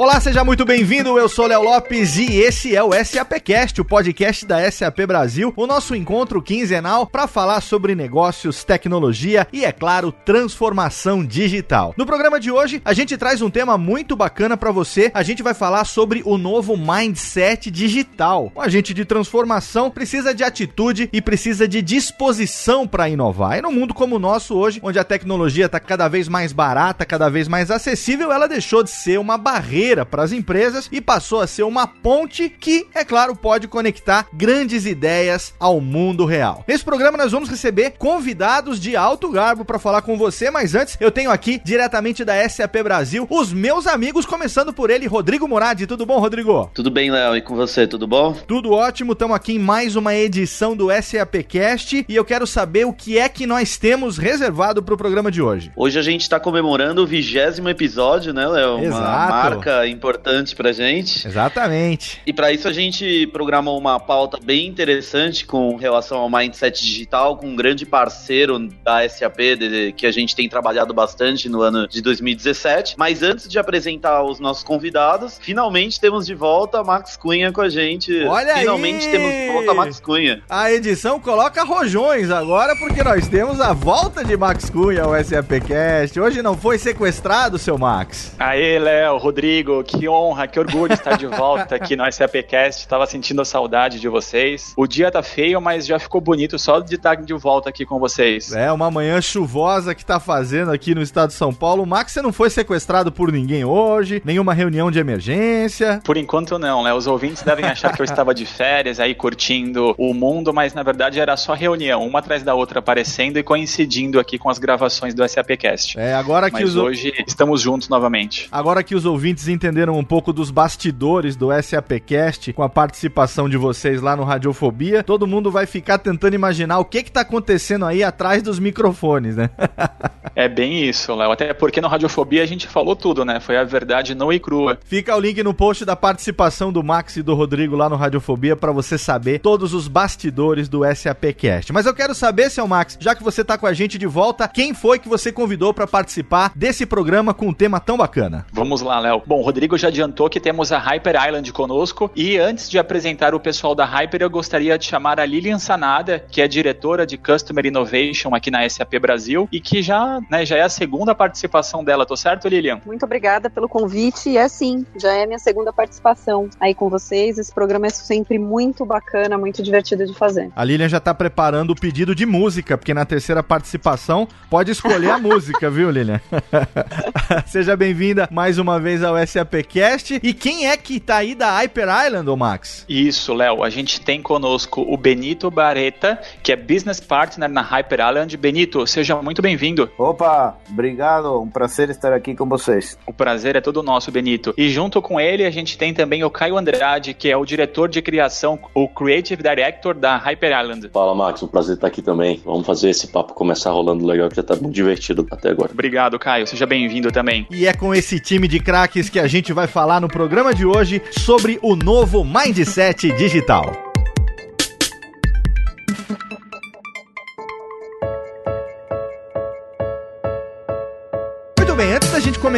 Olá, seja muito bem-vindo. Eu sou Léo Lopes e esse é o SAPcast, o podcast da SAP Brasil, o nosso encontro quinzenal para falar sobre negócios, tecnologia e, é claro, transformação digital. No programa de hoje, a gente traz um tema muito bacana para você. A gente vai falar sobre o novo mindset digital. O agente de transformação precisa de atitude e precisa de disposição para inovar. E no mundo como o nosso hoje, onde a tecnologia está cada vez mais barata, cada vez mais acessível, ela deixou de ser uma barreira para as empresas e passou a ser uma ponte que, é claro, pode conectar grandes ideias ao mundo real. Nesse programa nós vamos receber convidados de alto garbo para falar com você, mas antes eu tenho aqui diretamente da SAP Brasil os meus amigos, começando por ele, Rodrigo Moradi. Tudo bom, Rodrigo? Tudo bem, Léo, e com você, tudo bom? Tudo ótimo, estamos aqui em mais uma edição do SAPcast e eu quero saber o que é que nós temos reservado para o programa de hoje. Hoje a gente está comemorando o vigésimo episódio, né, Léo? Exato. Uma marca importante pra gente. Exatamente. E para isso a gente programou uma pauta bem interessante com relação ao mindset digital, com um grande parceiro da SAP, de, que a gente tem trabalhado bastante no ano de 2017. Mas antes de apresentar os nossos convidados, finalmente temos de volta a Max Cunha com a gente. Olha finalmente aí! temos de volta a Max Cunha. A edição coloca rojões agora, porque nós temos a volta de Max Cunha ao SAPcast. Hoje não foi sequestrado, seu Max. Aê, Léo, Rodrigo, que honra, que orgulho estar de volta aqui no SAPcast. Tava sentindo a saudade de vocês. O dia tá feio, mas já ficou bonito só de estar de volta aqui com vocês. É, uma manhã chuvosa que tá fazendo aqui no estado de São Paulo. O Max, você não foi sequestrado por ninguém hoje, nenhuma reunião de emergência. Por enquanto não, né? Os ouvintes devem achar que eu estava de férias aí curtindo o mundo, mas na verdade era só reunião, uma atrás da outra aparecendo e coincidindo aqui com as gravações do SAPcast. É, agora que Mas os hoje estamos juntos novamente. Agora que os ouvintes entenderam um pouco dos bastidores do SAPcast, com a participação de vocês lá no Radiofobia, todo mundo vai ficar tentando imaginar o que que tá acontecendo aí atrás dos microfones, né? É bem isso, Léo. Até porque no Radiofobia a gente falou tudo, né? Foi a verdade nua e crua. Fica o link no post da participação do Max e do Rodrigo lá no Radiofobia para você saber todos os bastidores do SAPcast. Mas eu quero saber, seu Max, já que você tá com a gente de volta, quem foi que você convidou para participar desse programa com um tema tão bacana? Vamos lá, Léo. Bom, o Rodrigo já adiantou que temos a Hyper Island conosco. E antes de apresentar o pessoal da Hyper, eu gostaria de chamar a Lilian Sanada, que é diretora de Customer Innovation aqui na SAP Brasil e que já, né, já é a segunda participação dela. Tô certo, Lilian? Muito obrigada pelo convite. E é sim, já é minha segunda participação aí com vocês. Esse programa é sempre muito bacana, muito divertido de fazer. A Lilian já tá preparando o pedido de música, porque na terceira participação pode escolher a música, viu, Lilian? Seja bem-vinda mais uma vez ao SAPcast. E quem é que tá aí da Hyper Island, ô Max? Isso, Léo. A gente tem conosco o Benito Bareta, que é Business Partner na Hyper Island. Benito, seja muito bem-vindo. Opa, obrigado, um prazer estar aqui com vocês. O prazer é todo nosso, Benito. E junto com ele, a gente tem também o Caio Andrade, que é o diretor de criação, o Creative Director da Hyper Island. Fala, Max, um prazer estar aqui também. Vamos fazer esse papo começar rolando legal, que já tá muito divertido até agora. Obrigado, Caio. Seja bem-vindo também. E é com esse time de craques que a gente vai falar no programa de hoje sobre o novo Mindset Digital.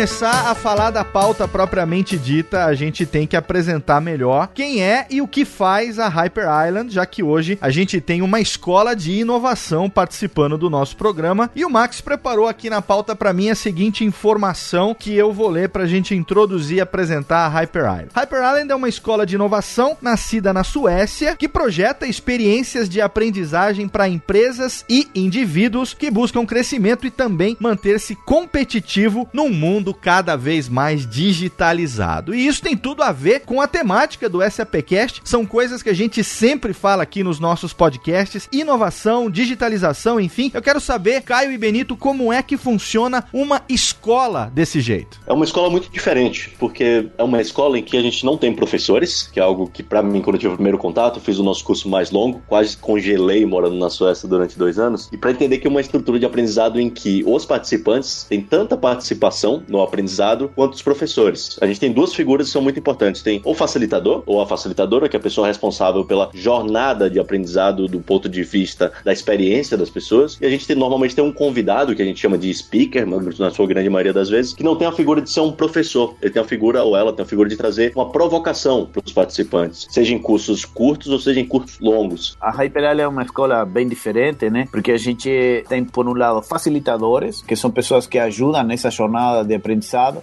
Começar a falar da pauta propriamente dita, a gente tem que apresentar melhor quem é e o que faz a Hyper Island, já que hoje a gente tem uma escola de inovação participando do nosso programa. E o Max preparou aqui na pauta para mim a seguinte informação que eu vou ler para a gente introduzir e apresentar a Hyper Island. Hyper Island é uma escola de inovação nascida na Suécia que projeta experiências de aprendizagem para empresas e indivíduos que buscam crescimento e também manter-se competitivo num mundo mundo cada vez mais digitalizado. E isso tem tudo a ver com a temática do SAPcast. São coisas que a gente sempre fala aqui nos nossos podcasts: inovação, digitalização, enfim. Eu quero saber, Caio e Benito, como é que funciona uma escola desse jeito. É uma escola muito diferente, porque é uma escola em que a gente não tem professores, que é algo que para mim quando eu tive o primeiro contato, fiz o nosso curso mais longo, quase congelei morando na Suécia durante dois anos, e para entender que é uma estrutura de aprendizado em que os participantes têm tanta participação no aprendizado quanto os professores. A gente tem duas figuras que são muito importantes. Tem o facilitador, ou a facilitadora, que é a pessoa responsável pela jornada de aprendizado do ponto de vista da experiência das pessoas, e a gente tem, normalmente tem um convidado, que a gente chama de speaker, na sua grande maioria das vezes, que não tem a figura de ser um professor, ele tem a figura, ou ela tem a figura de trazer uma provocação para os participantes, seja em cursos curtos ou seja em cursos longos. A Hyperal é uma escola bem diferente, né? Porque a gente tem, por um lado, facilitadores, que são pessoas que ajudam nessa jornada de aprendizado,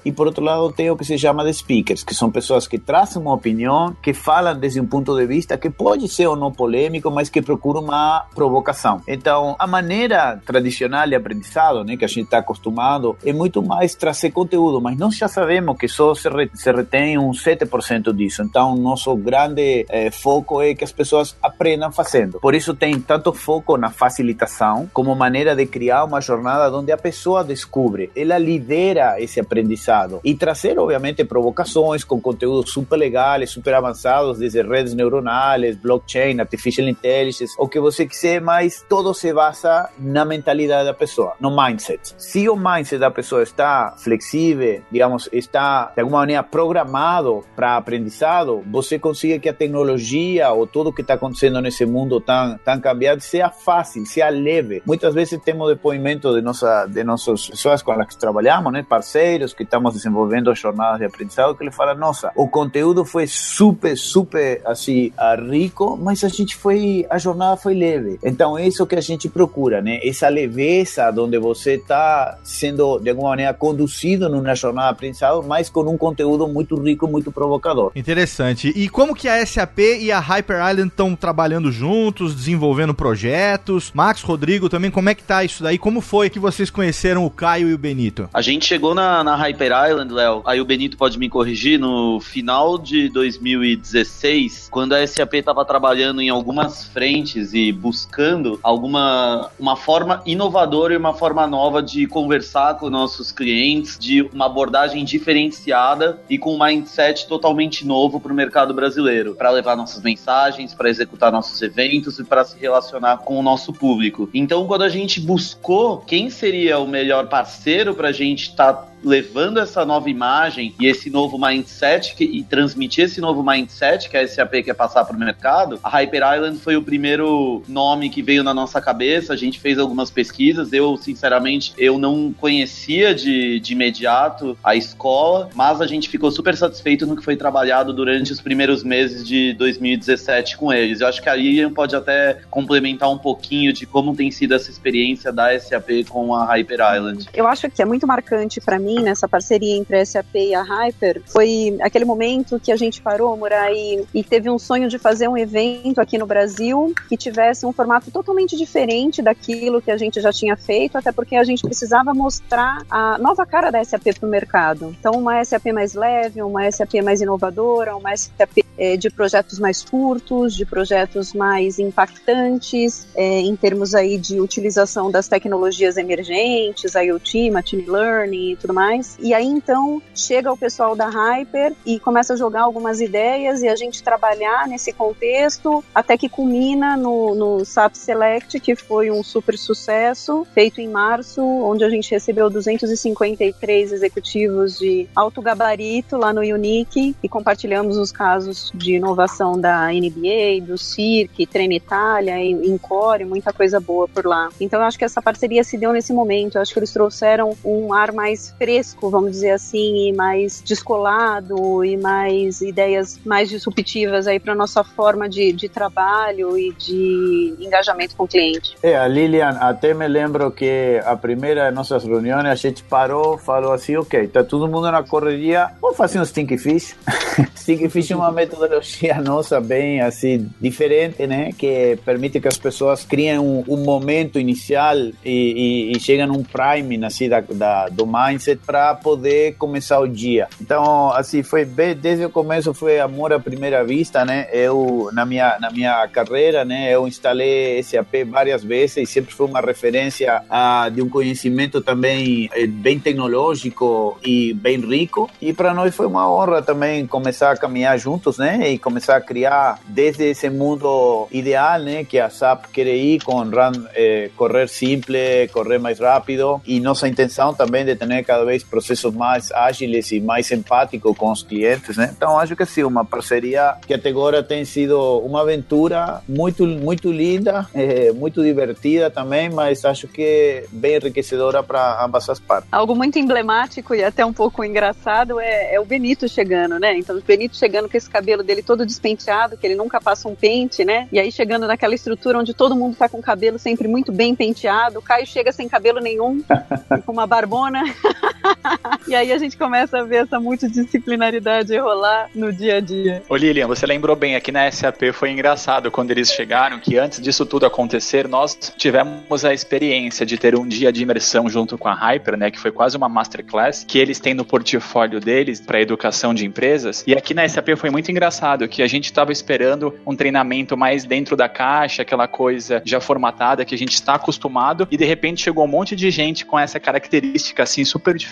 e por outro lado, tem o que se chama de speakers, que são pessoas que trazem uma opinião, que falam desde um ponto de vista que pode ser ou não polêmico, mas que procuram uma provocação. Então, a maneira tradicional de aprendizado, né, que a gente está acostumado, é muito mais trazer conteúdo, mas nós já sabemos que só se, re, se retém um 7% disso. Então, nosso grande eh, foco é que as pessoas aprendam fazendo. Por isso tem tanto foco na facilitação como maneira de criar uma jornada onde a pessoa descobre, ela lidera esse aprendizado e trazer, obviamente, provocações com conteúdos super legais, super avançados, desde redes neuronais, blockchain, artificial intelligence, o que você quiser, mas todo se basa na mentalidade da pessoa, no mindset. Se o mindset da pessoa está flexível, digamos, está de alguma maneira programado para aprendizado, você consiga que a tecnologia ou tudo que está acontecendo nesse mundo tão, tão cambiado seja fácil, seja leve. Muitas vezes temos depoimento de, nossa, de nossas pessoas com as que trabalhamos, né, parceiros que estamos desenvolvendo jornadas de aprendizado, que ele fala, nossa, o conteúdo foi super, super, assim, rico, mas a gente foi, a jornada foi leve. Então, é isso que a gente procura, né, essa leveza onde você está sendo, de alguma maneira, conduzido numa jornada de aprendizado, mas com um conteúdo muito rico, muito provocador. Interessante. E como que a SAP e a Hyper Island estão trabalhando juntos, desenvolvendo projetos? Max, Rodrigo, também, como é que tá isso daí? Como foi que vocês conheceram o Caio e o Benito? A gente chegou na, na Hyper Island, Léo, aí o Benito pode me corrigir, no final de 2016, quando a SAP estava trabalhando em algumas frentes e buscando alguma uma forma inovadora e uma forma nova de conversar com nossos clientes, de uma abordagem diferenciada e com um mindset totalmente novo para o mercado brasileiro, para levar nossas mensagens, para executar nossos eventos e para se relacionar com o nosso público. Então, quando a gente buscou quem seria o melhor parceiro para a gente estar tá levando essa nova imagem e esse novo mindset que, e transmitir esse novo mindset que a SAP quer passar para o mercado, a Hyper Island foi o primeiro nome que veio na nossa cabeça. A gente fez algumas pesquisas. Eu, sinceramente, eu não conhecia de, de imediato a escola, mas a gente ficou super satisfeito no que foi trabalhado durante os primeiros meses de 2017 com eles. Eu acho que a Lilian pode até complementar um pouquinho de como tem sido essa experiência da SAP com a Hyper Island. Eu acho que é muito marcante para mim nessa parceria entre a SAP e a Hyper foi aquele momento que a gente parou, Murai, e teve um sonho de fazer um evento aqui no Brasil que tivesse um formato totalmente diferente daquilo que a gente já tinha feito, até porque a gente precisava mostrar a nova cara da SAP para o mercado. Então, uma SAP mais leve, uma SAP mais inovadora, uma SAP é, de projetos mais curtos, de projetos mais impactantes, é, em termos aí de utilização das tecnologias emergentes, IoT, Machine Learning e tudo mais. E aí então chega o pessoal da Hyper e começa a jogar algumas ideias e a gente trabalhar nesse contexto até que culmina no, no SAP Select, que foi um super sucesso, feito em março, onde a gente recebeu 253 executivos de alto gabarito lá no Unique e compartilhamos os casos de inovação da NBA, do CIRC, Treino Itália, Encore, muita coisa boa por lá. Então eu acho que essa parceria se deu nesse momento. Eu acho que eles trouxeram um ar mais fresco, vamos dizer assim, e mais descolado e mais ideias mais disruptivas aí para nossa forma de, de trabalho e de engajamento com o cliente. É, a Lilian, até me lembro que a primeira nossas reuniões a gente parou, falou assim, ok, tá todo mundo na correria, vamos fazer um Stinky Fish. Stinky Fish é uma metodologia nossa bem assim diferente, né, que permite que as pessoas criem um, um momento inicial e, e, e chegam num prime assim da, da, do mindset para poder começar o dia. Então, assim, foi bem, desde o começo foi amor à primeira vista, né? Eu na minha na minha carreira, né, eu instalei SAP várias vezes e sempre foi uma referência a, de um conhecimento também eh, bem tecnológico e bem rico. E para nós foi uma honra também começar a caminhar juntos, né? E começar a criar desde esse mundo ideal, né? Que a SAP quer ir com run, eh, correr simples, correr mais rápido. E nossa intenção também de ter cada vez processos mais ágeis e mais empáticos com os clientes, né? Então acho que sim, uma parceria que até agora tem sido uma aventura muito muito linda, é, muito divertida também, mas acho que bem enriquecedora para ambas as partes. Algo muito emblemático e até um pouco engraçado é, é, o Benito chegando, né? Então, o Benito chegando com esse cabelo dele todo despenteado, que ele nunca passa um pente, né? E aí chegando naquela estrutura onde todo mundo tá com o cabelo sempre muito bem penteado, o Caio chega sem cabelo nenhum, com uma barbona. e aí a gente começa a ver essa multidisciplinaridade rolar no dia a dia. Ô Lilian, você lembrou bem, aqui na SAP foi engraçado quando eles chegaram que antes disso tudo acontecer, nós tivemos a experiência de ter um dia de imersão junto com a Hyper, né, que foi quase uma masterclass que eles têm no portfólio deles para educação de empresas. E aqui na SAP foi muito engraçado que a gente estava esperando um treinamento mais dentro da caixa, aquela coisa já formatada que a gente está acostumado, e de repente chegou um monte de gente com essa característica assim super diferente,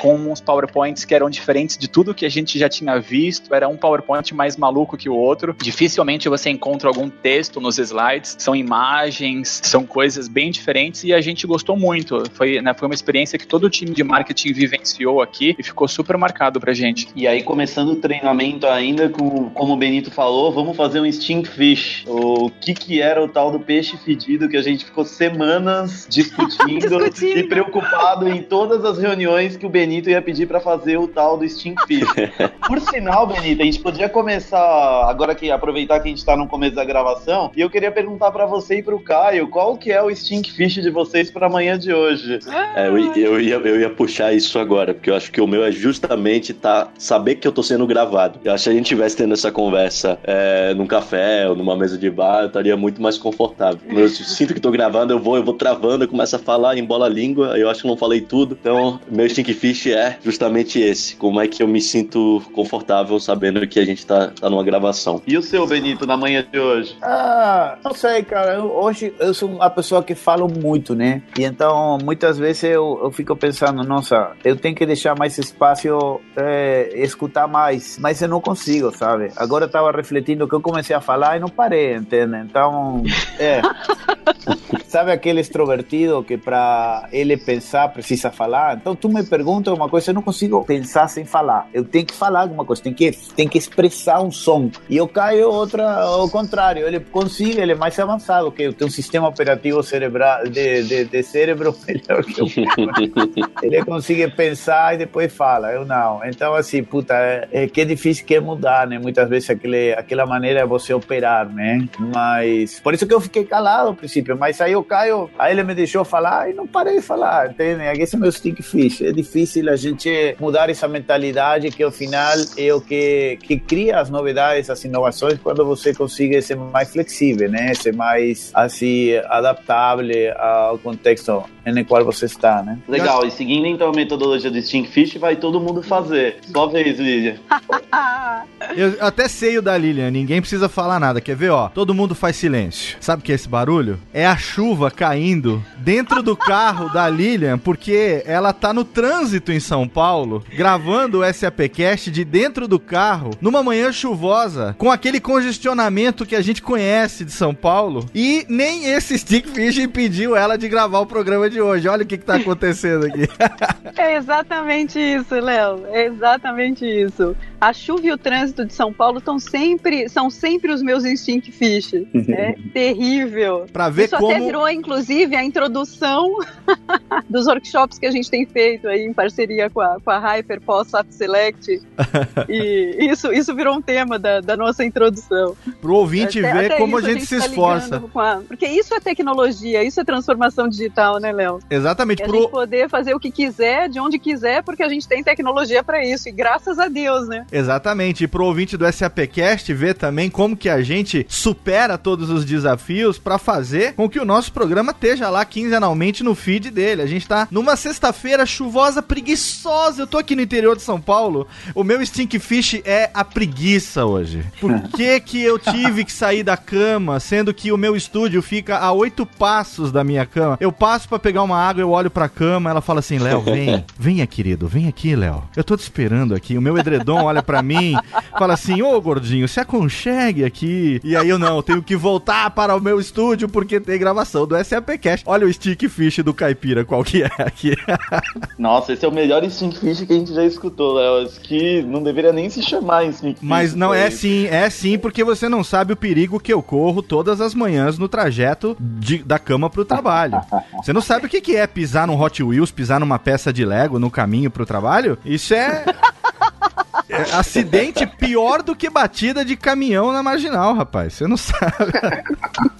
com uns PowerPoints que eram diferentes de tudo que a gente já tinha visto, era um PowerPoint mais maluco que o outro. Dificilmente você encontra algum texto nos slides, são imagens, são coisas bem diferentes e a gente gostou muito. Foi, né, foi uma experiência que todo o time de marketing vivenciou aqui e ficou super marcado pra gente. E aí, começando o treinamento ainda, com, como o Benito falou, vamos fazer um stink fish. O que que era o tal do peixe fedido que a gente ficou semanas discutindo, discutindo. e preocupado em todas as reuniões que o Benito ia pedir para fazer o tal do stink fish. Por sinal, Benito, a gente podia começar, agora que aproveitar que a gente tá no começo da gravação, e eu queria perguntar para você e pro Caio, qual que é o stink fish de vocês para amanhã de hoje? É, eu, eu, ia, eu ia puxar isso agora, porque eu acho que o meu é justamente tá, saber que eu tô sendo gravado. Eu acho que se a gente estivesse tendo essa conversa é, num café ou numa mesa de bar, eu estaria muito mais confortável. Eu sinto que tô gravando, eu vou, eu vou travando, eu começo a falar, embola a língua, eu acho que não falei tudo. Então, meu stink fish é justamente esse. Como é que eu me sinto confortável sabendo que a gente tá, tá numa gravação. E o seu, Benito, na manhã de hoje? Ah, não sei, cara. Eu, hoje eu sou uma pessoa que falo muito, né? E então, muitas vezes eu, eu fico pensando, nossa, eu tenho que deixar mais espaço, é, escutar mais. Mas eu não consigo, sabe? Agora eu tava refletindo que eu comecei a falar e não parei, entende? Então, é. Sabe aquele extrovertido que para ele pensar precisa falar? Então tu me pergunta uma coisa, eu não consigo pensar sem falar. Eu tenho que falar alguma coisa, tem que tem que expressar um som. E eu caio outra ao contrário, ele consiga, ele é mais avançado que eu tenho um sistema operativo cerebral de, de, de cérebro melhor que eu. ele consegue pensar e depois fala, eu não. Então assim, puta, é, é que é difícil que é mudar, né? Muitas vezes aquele aquela maneira é você operar, né? Mas por isso que eu fiquei calado ao princípio, mas aí eu Caio, aí ele me deixou falar e não parei de falar, entende? Esse é meu stick fish. É difícil a gente mudar essa mentalidade que ao final é o que, que cria as novidades, as inovações, quando você consegue ser mais flexível, né? Ser mais, assim, adaptável ao contexto no qual você está, né? Legal, e seguindo então a metodologia do Stink Fish, vai todo mundo fazer. Só vez, Lilian. Eu até sei o da Lilian, ninguém precisa falar nada. Quer ver, ó? Todo mundo faz silêncio. Sabe o que é esse barulho? É a chuva caindo dentro do carro da Lilian, porque ela tá no trânsito em São Paulo, gravando o SAPcast de dentro do carro, numa manhã chuvosa, com aquele congestionamento que a gente conhece de São Paulo, e nem esse Stick Fish impediu ela de gravar o programa de hoje. Olha o que, que tá acontecendo aqui. É exatamente isso, Léo. É exatamente isso. A chuva e o trânsito de São Paulo estão sempre, são sempre os meus instinct fish. É terrível. Pra ver Isso como... até virou, inclusive, a introdução dos workshops que a gente tem feito aí em parceria com a, com a Hyper SAP Select. e isso, isso virou um tema da, da nossa introdução. Pro ouvinte Até- ver até como a isso gente se tá esforça. a- Porque isso é tecnologia, isso é transformação digital, né, Léo? Exatamente. É a Pro... gente poder fazer o que quiser, de onde quiser, porque a gente tem tecnologia para isso. E graças a Deus, né? Exatamente. E pro ouvinte do SAPcast ver também como que a gente supera todos os desafios para fazer com que o nosso programa esteja lá quinzenalmente no feed dele. A gente tá numa sexta-feira chuvosa, preguiçosa. Eu tô aqui no interior de São Paulo. O meu Stinkfish é a preguiça hoje. Por que que eu tive que sair da cama, sendo que o meu estúdio fica a oito passos da minha cama? Eu passo para pegar uma água, eu olho pra cama, ela fala assim, Léo, vem, venha, querido, vem aqui, Léo. Eu tô te esperando aqui. O meu edredom olha para mim, fala assim, ô gordinho, se aconchegue aqui. E aí eu não, eu tenho que voltar para o meu estúdio porque tem gravação do SAPcast. Olha o Stinkfish do Caipira, qual que é aqui. Nossa, esse é o melhor Stinkfish que a gente já escutou, Léo. Acho que não deveria nem se chamar Stinkfish. Mas não é sim, é sim, porque você não sabe o perigo que eu corro todas as manhãs no trajeto de, da cama pro trabalho. Você não sabe o que, que é pisar num Hot Wheels, pisar numa peça de Lego no caminho pro trabalho? Isso é. É acidente pior do que batida de caminhão na marginal, rapaz. Você não sabe.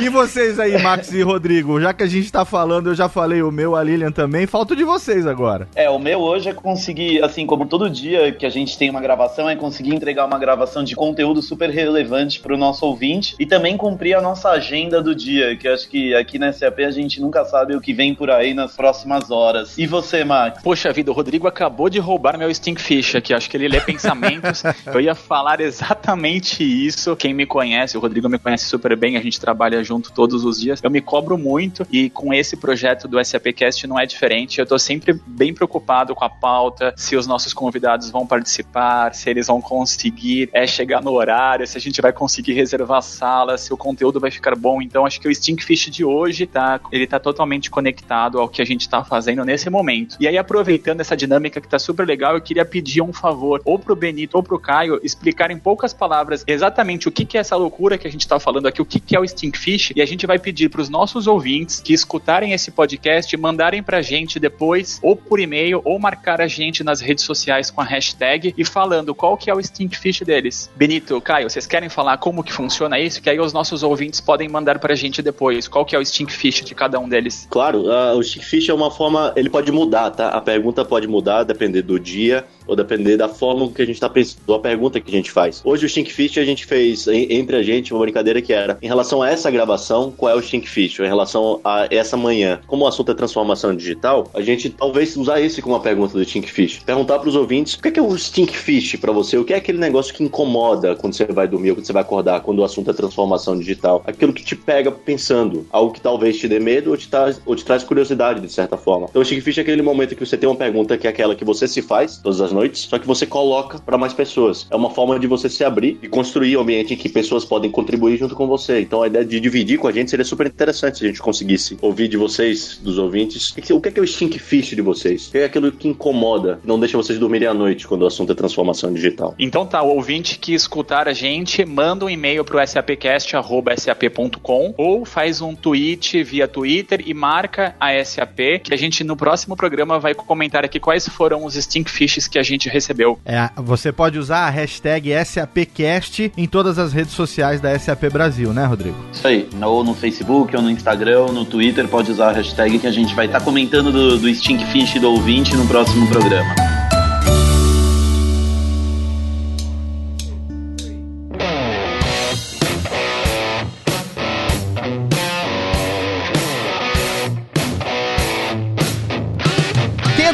e vocês aí, Max e Rodrigo? Já que a gente tá falando, eu já falei o meu, a Lilian também. Falta de vocês agora. É, o meu hoje é conseguir, assim, como todo dia que a gente tem uma gravação, é conseguir entregar uma gravação de conteúdo super relevante pro nosso ouvinte e também cumprir a nossa agenda do dia, que acho que aqui na SAP a gente nunca sabe o que vem por aí nas próximas horas. E você, Max? Poxa vida, o Rodrigo acabou de roubar meu Stinkfish aqui. Acho que ele lê pensamentos. eu ia falar exatamente isso. Quem me conhece, o Rodrigo me conhece super bem, a gente trabalha junto todos os dias. Eu me cobro muito e com esse projeto do SAPcast não é diferente. Eu tô sempre bem preocupado com a pauta, se os nossos convidados vão participar, se eles vão conseguir é, chegar no horário, se a gente vai conseguir reservar sala, se o conteúdo vai ficar bom. Então acho que o Stinkfish de hoje tá, ele tá totalmente conectado ao que a gente tá fazendo nesse momento. E aí aproveitando essa dinâmica que tá super legal, eu queria pedir um favor ou pro Benito ou pro Caio explicar em poucas palavras exatamente o que, que é essa loucura que a gente tá falando aqui, o que, que é o Stinkfish, e a gente vai pedir para os nossos ouvintes que escutarem esse podcast mandarem pra gente depois, ou por e-mail, ou marcar a gente nas redes sociais com a hashtag e falando qual que é o Stinkfish deles. Benito, Caio, vocês querem falar como que funciona isso? Que aí os nossos ouvintes podem mandar pra gente depois. Qual que é o Stinkfish de cada um deles? Claro, uh, o Stinkfish é uma forma, ele pode mudar, tá? A pergunta pode mudar, depender do dia ou depender da forma que a gente está pensando, a pergunta que a gente faz. Hoje o Stinkfish a gente fez entre a gente uma brincadeira que era em relação a essa gravação, qual é o Stinkfish? Em relação a essa manhã, como o assunto é transformação digital, a gente talvez usar esse como uma pergunta do Stinkfish. Perguntar para os ouvintes o que é, que é o Stinkfish para você, o que é aquele negócio que incomoda quando você vai dormir ou quando você vai acordar, quando o assunto é transformação digital. Aquilo que te pega pensando, algo que talvez te dê medo ou te, traz, ou te traz curiosidade de certa forma. Então o Stinkfish é aquele momento que você tem uma pergunta que é aquela que você se faz todas as noites, só que você coloca para mais pessoas. É uma forma de você se abrir e construir um ambiente em que pessoas podem contribuir junto com você. Então a ideia de dividir com a gente seria super interessante se a gente conseguisse ouvir de vocês, dos ouvintes, o que é, que é o stinkfish de vocês? O que é aquilo que incomoda, não deixa vocês dormirem à noite quando o assunto é transformação digital? Então tá, o ouvinte que escutar a gente, manda um e-mail pro sapcast.sap.com ou faz um tweet via Twitter e marca a SAP, que a gente no próximo programa vai comentar aqui quais foram os stinkfishes que a gente recebeu. É, você pode usar a hashtag SAPcast em todas as redes sociais da SAP Brasil, né, Rodrigo? Isso aí. Ou no Facebook, ou no Instagram, ou no Twitter, pode usar a hashtag que a gente vai estar tá comentando do, do Stinkfish do ouvinte no próximo programa.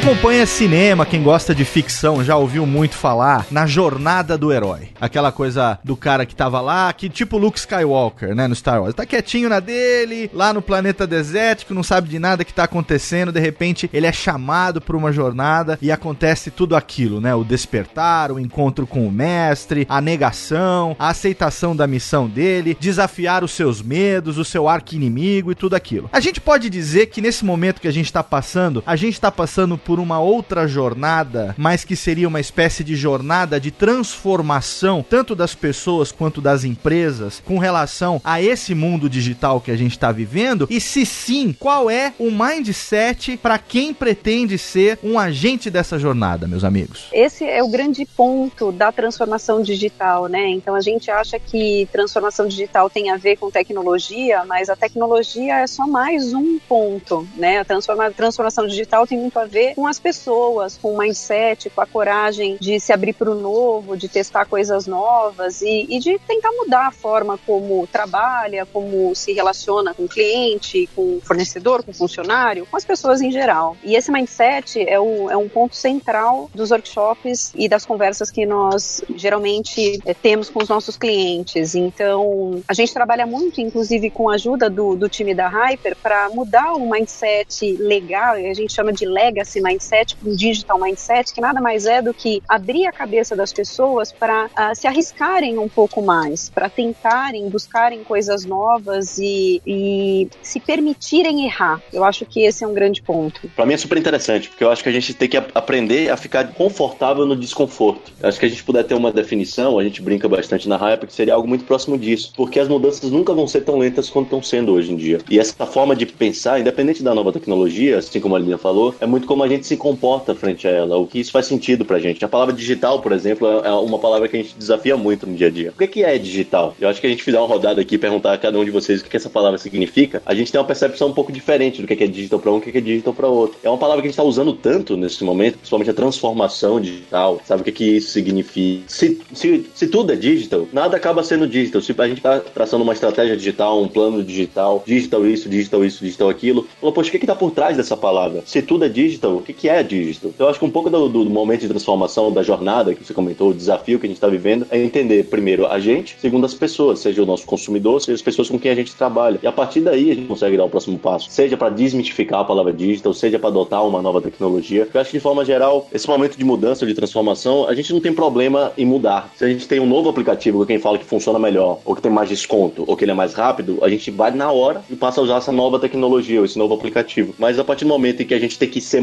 Acompanha cinema, quem gosta de ficção, já ouviu muito falar na jornada do herói. Aquela coisa do cara que tava lá, que tipo Luke Skywalker, né, no Star Wars. Tá quietinho na dele, lá no planeta desértico, não sabe de nada que tá acontecendo, de repente ele é chamado por uma jornada e acontece tudo aquilo, né? O despertar, o encontro com o mestre, a negação, a aceitação da missão dele, desafiar os seus medos, o seu arco inimigo e tudo aquilo. A gente pode dizer que nesse momento que a gente tá passando, a gente tá passando por por uma outra jornada, mas que seria uma espécie de jornada de transformação, tanto das pessoas quanto das empresas, com relação a esse mundo digital que a gente está vivendo? E se sim, qual é o mindset para quem pretende ser um agente dessa jornada, meus amigos? Esse é o grande ponto da transformação digital, né? Então a gente acha que transformação digital tem a ver com tecnologia, mas a tecnologia é só mais um ponto, né? A transforma transformação digital tem muito a ver com com as pessoas, com o mindset, com a coragem de se abrir para o novo, de testar coisas novas e, e de tentar mudar a forma como trabalha, como se relaciona com o cliente, com o fornecedor, com o funcionário, com as pessoas em geral. E esse mindset é, o, é um ponto central dos workshops e das conversas que nós geralmente é, temos com os nossos clientes. Então, a gente trabalha muito, inclusive com a ajuda do, do time da Hyper, para mudar um mindset legal, a gente chama de legacy mindset, para um digital mindset, que nada mais é do que abrir a cabeça das pessoas para uh, ah, se arriscarem um pouco mais, para tentarem, buscarem coisas novas e, e se permitirem errar. Eu acho que esse é um grande ponto. Para mim é super interessante, porque eu acho que a gente tem que aprender a ficar confortável no desconforto. Eu acho que a gente puder ter uma definição, a gente brinca bastante na Hyper, que seria algo muito próximo disso, porque as mudanças nunca vão ser tão lentas quanto estão sendo hoje em dia. E essa forma de pensar, independente da nova tecnologia, assim como a Lina falou, é muito como a gente se comporta frente a ela, o que isso faz sentido pra gente. A palavra digital, por exemplo, é uma palavra que a gente desafia muito no dia a dia. O que é digital? Eu acho que a gente fizer uma rodada aqui e perguntar a cada um de vocês o que essa palavra significa, a gente tem uma percepção um pouco diferente do que é digital para um e o que é digital para outro. É uma palavra que a gente está usando tanto nesse momento, principalmente a transformação digital, sabe o que, que isso significa? Se, se, se tudo é digital, nada acaba sendo digital. Se a gente está traçando uma estratégia digital, um plano digital, digital isso, digital isso, digital aquilo, falou, poxa, o que está por trás dessa palavra? Se tudo é digital, que, que é digital? Então, eu acho que um pouco do, do, momento de transformação, da jornada que você comentou, o desafio que a gente está vivendo, é entender, primeiro, a gente, segundo, as pessoas, seja o nosso consumidor, seja as pessoas com quem a gente trabalha. E a partir daí a gente consegue dar o próximo passo, seja para desmitificar a palavra digital, seja para adotar uma nova tecnologia. Eu acho que, de forma geral, esse momento de mudança, de transformação, a gente não tem problema em mudar. Se a gente tem um novo aplicativo que quem fala que funciona melhor, ou que tem mais desconto, ou que ele é mais rápido, a gente vai na hora e passa a usar essa nova tecnologia, ou esse novo aplicativo. Mas a partir do momento em que a gente tem que ser